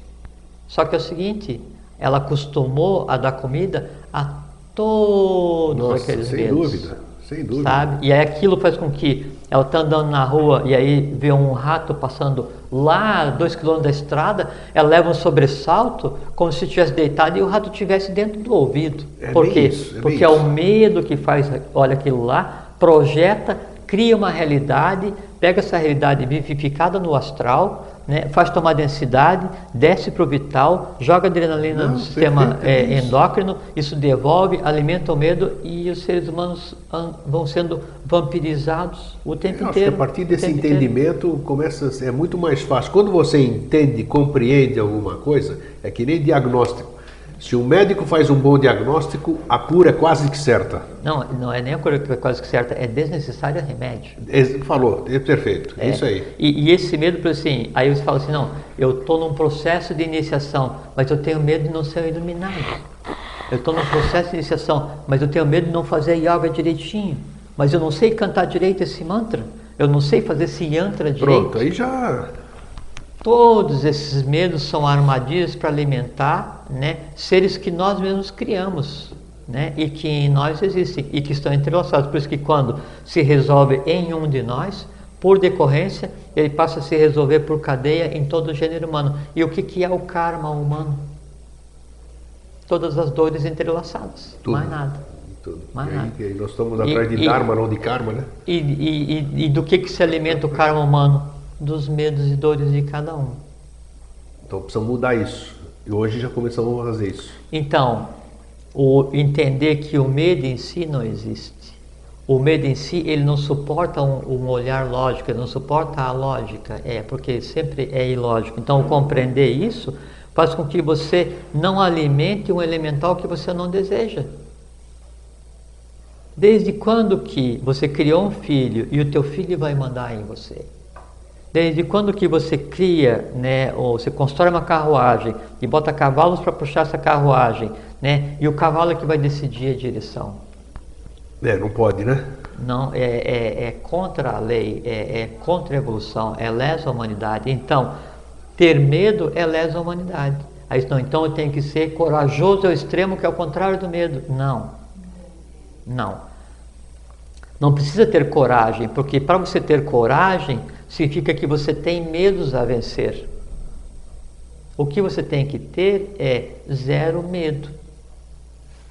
Só que é o seguinte, ela acostumou a dar comida a todos Nossa, aqueles sem medos. dúvida, sem dúvida. Sabe? E aí aquilo faz com que ela está andando na rua e aí vê um rato passando Lá, dois quilômetros da estrada, ela leva um sobressalto como se estivesse deitado e o rato estivesse dentro do ouvido. É Por quê? isso, é Porque é o medo que faz, olha aquilo lá, projeta, cria uma realidade, pega essa realidade vivificada no astral, né, faz tomar densidade, desce para o vital, joga adrenalina Não, no sistema é endócrino, isso devolve, alimenta o medo e os seres humanos an- vão sendo vampirizados o tempo Eu inteiro. a partir desse tempo inteiro. entendimento começa é muito mais fácil. Quando você entende, compreende alguma coisa, é que nem diagnóstico. Se um médico faz um bom diagnóstico, a cura é quase que certa. Não, não é nem a cura que é quase que certa, é desnecessário remédio. Ex- Falou, é perfeito, é, isso aí. E, e esse medo, por assim, aí você fala assim, não, eu estou num processo de iniciação, mas eu tenho medo de não ser iluminado. Eu estou num processo de iniciação, mas eu tenho medo de não fazer yoga direitinho. Mas eu não sei cantar direito esse mantra. Eu não sei fazer esse yantra direito. Pronto, aí já. Todos esses medos são armadilhas para alimentar né, seres que nós mesmos criamos né, e que em nós existem e que estão entrelaçados. Por isso que quando se resolve em um de nós, por decorrência, ele passa a se resolver por cadeia em todo o gênero humano. E o que, que é o karma humano? Todas as dores entrelaçadas, Tudo. mais nada. Tudo. Mais E aí, nada. aí nós estamos atrás de e- Dharma, não de Karma, né? E, e- e- e do que, que se alimenta o karma humano? Dos medos e dores de cada um. Então precisamos mudar isso. E hoje já começamos a fazer isso. Então, o entender que o medo em si não existe. O medo em si, ele não suporta um, um olhar lógico, ele não suporta a lógica, é, porque sempre é ilógico. Então, compreender isso faz com que você não alimente um elemental que você não deseja. Desde quando que você criou um filho e o teu filho vai mandar em você? Desde quando que você cria, né, ou você constrói uma carruagem e bota cavalos para puxar essa carruagem, né, e o cavalo é que vai decidir a direção? É, não pode, né? Não, é, é, é contra a lei, é, é contra a evolução, é lesa a humanidade. Então, ter medo é lesa a humanidade. Aí, não, então eu tenho que ser corajoso ao extremo, que é o contrário do medo. Não, não. Não precisa ter coragem, porque para você ter coragem, significa que você tem medos a vencer. O que você tem que ter é zero medo.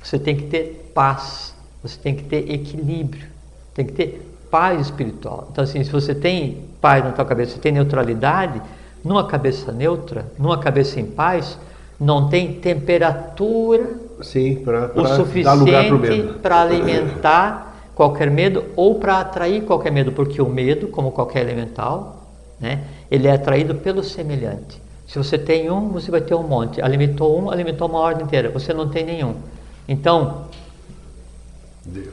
Você tem que ter paz, você tem que ter equilíbrio, tem que ter paz espiritual. Então, assim, se você tem paz na tua cabeça, você tem neutralidade, numa cabeça neutra, numa cabeça em paz, não tem temperatura Sim, lugar para o suficiente para alimentar qualquer medo ou para atrair qualquer medo, porque o medo, como qualquer elemental, né, ele é atraído pelo semelhante. Se você tem um, você vai ter um monte. Alimentou um, alimentou uma ordem inteira. Você não tem nenhum. Então,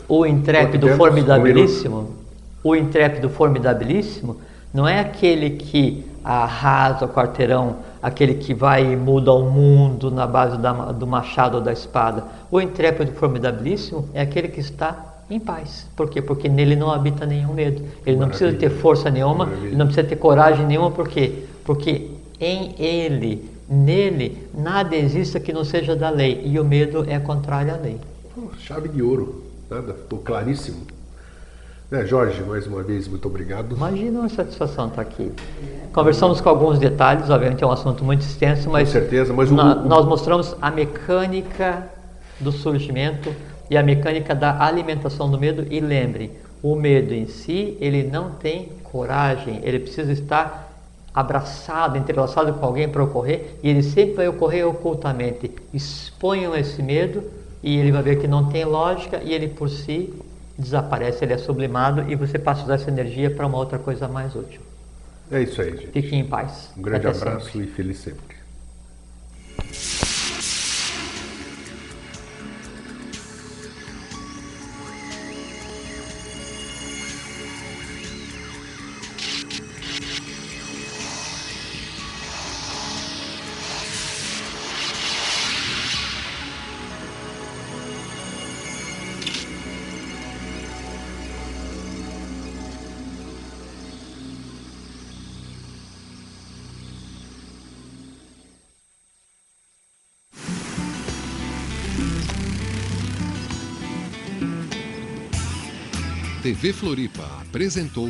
o intrépido formidabilíssimo, o intrépido formidabilíssimo, não é aquele que arrasa o quarteirão, aquele que vai e muda o mundo na base da- do machado ou da espada. O intrépido formidabilíssimo é aquele que está em paz. Por quê? Porque nele não habita nenhum medo. Ele não precisa ter Maravilha. força nenhuma, Maravilha. ele não precisa ter coragem nenhuma, por quê? Porque em ele, nele, nada exista que não seja da lei. E o medo é contrário à lei. Pô, Chave de ouro, nada, ficou claríssimo. Né, Jorge, mais uma vez, muito obrigado. Imagina uma satisfação estar aqui. Conversamos com alguns detalhes, obviamente é um assunto muito extenso, mas, certeza, mas o- na- o- nós mostramos a mecânica do surgimento e a mecânica da alimentação do medo. E lembre, o medo em si, ele não tem coragem, ele precisa estar abraçado, entrelaçado com alguém para ocorrer, e ele sempre vai ocorrer ocultamente. Exponham esse medo e ele vai ver que não tem lógica e ele por si desaparece, ele é sublimado e você passa a usar essa energia para uma outra coisa mais útil. É isso aí, gente. Fiquem em paz. Um grande Até abraço sempre. e feliz sempre. TV Floripa apresentou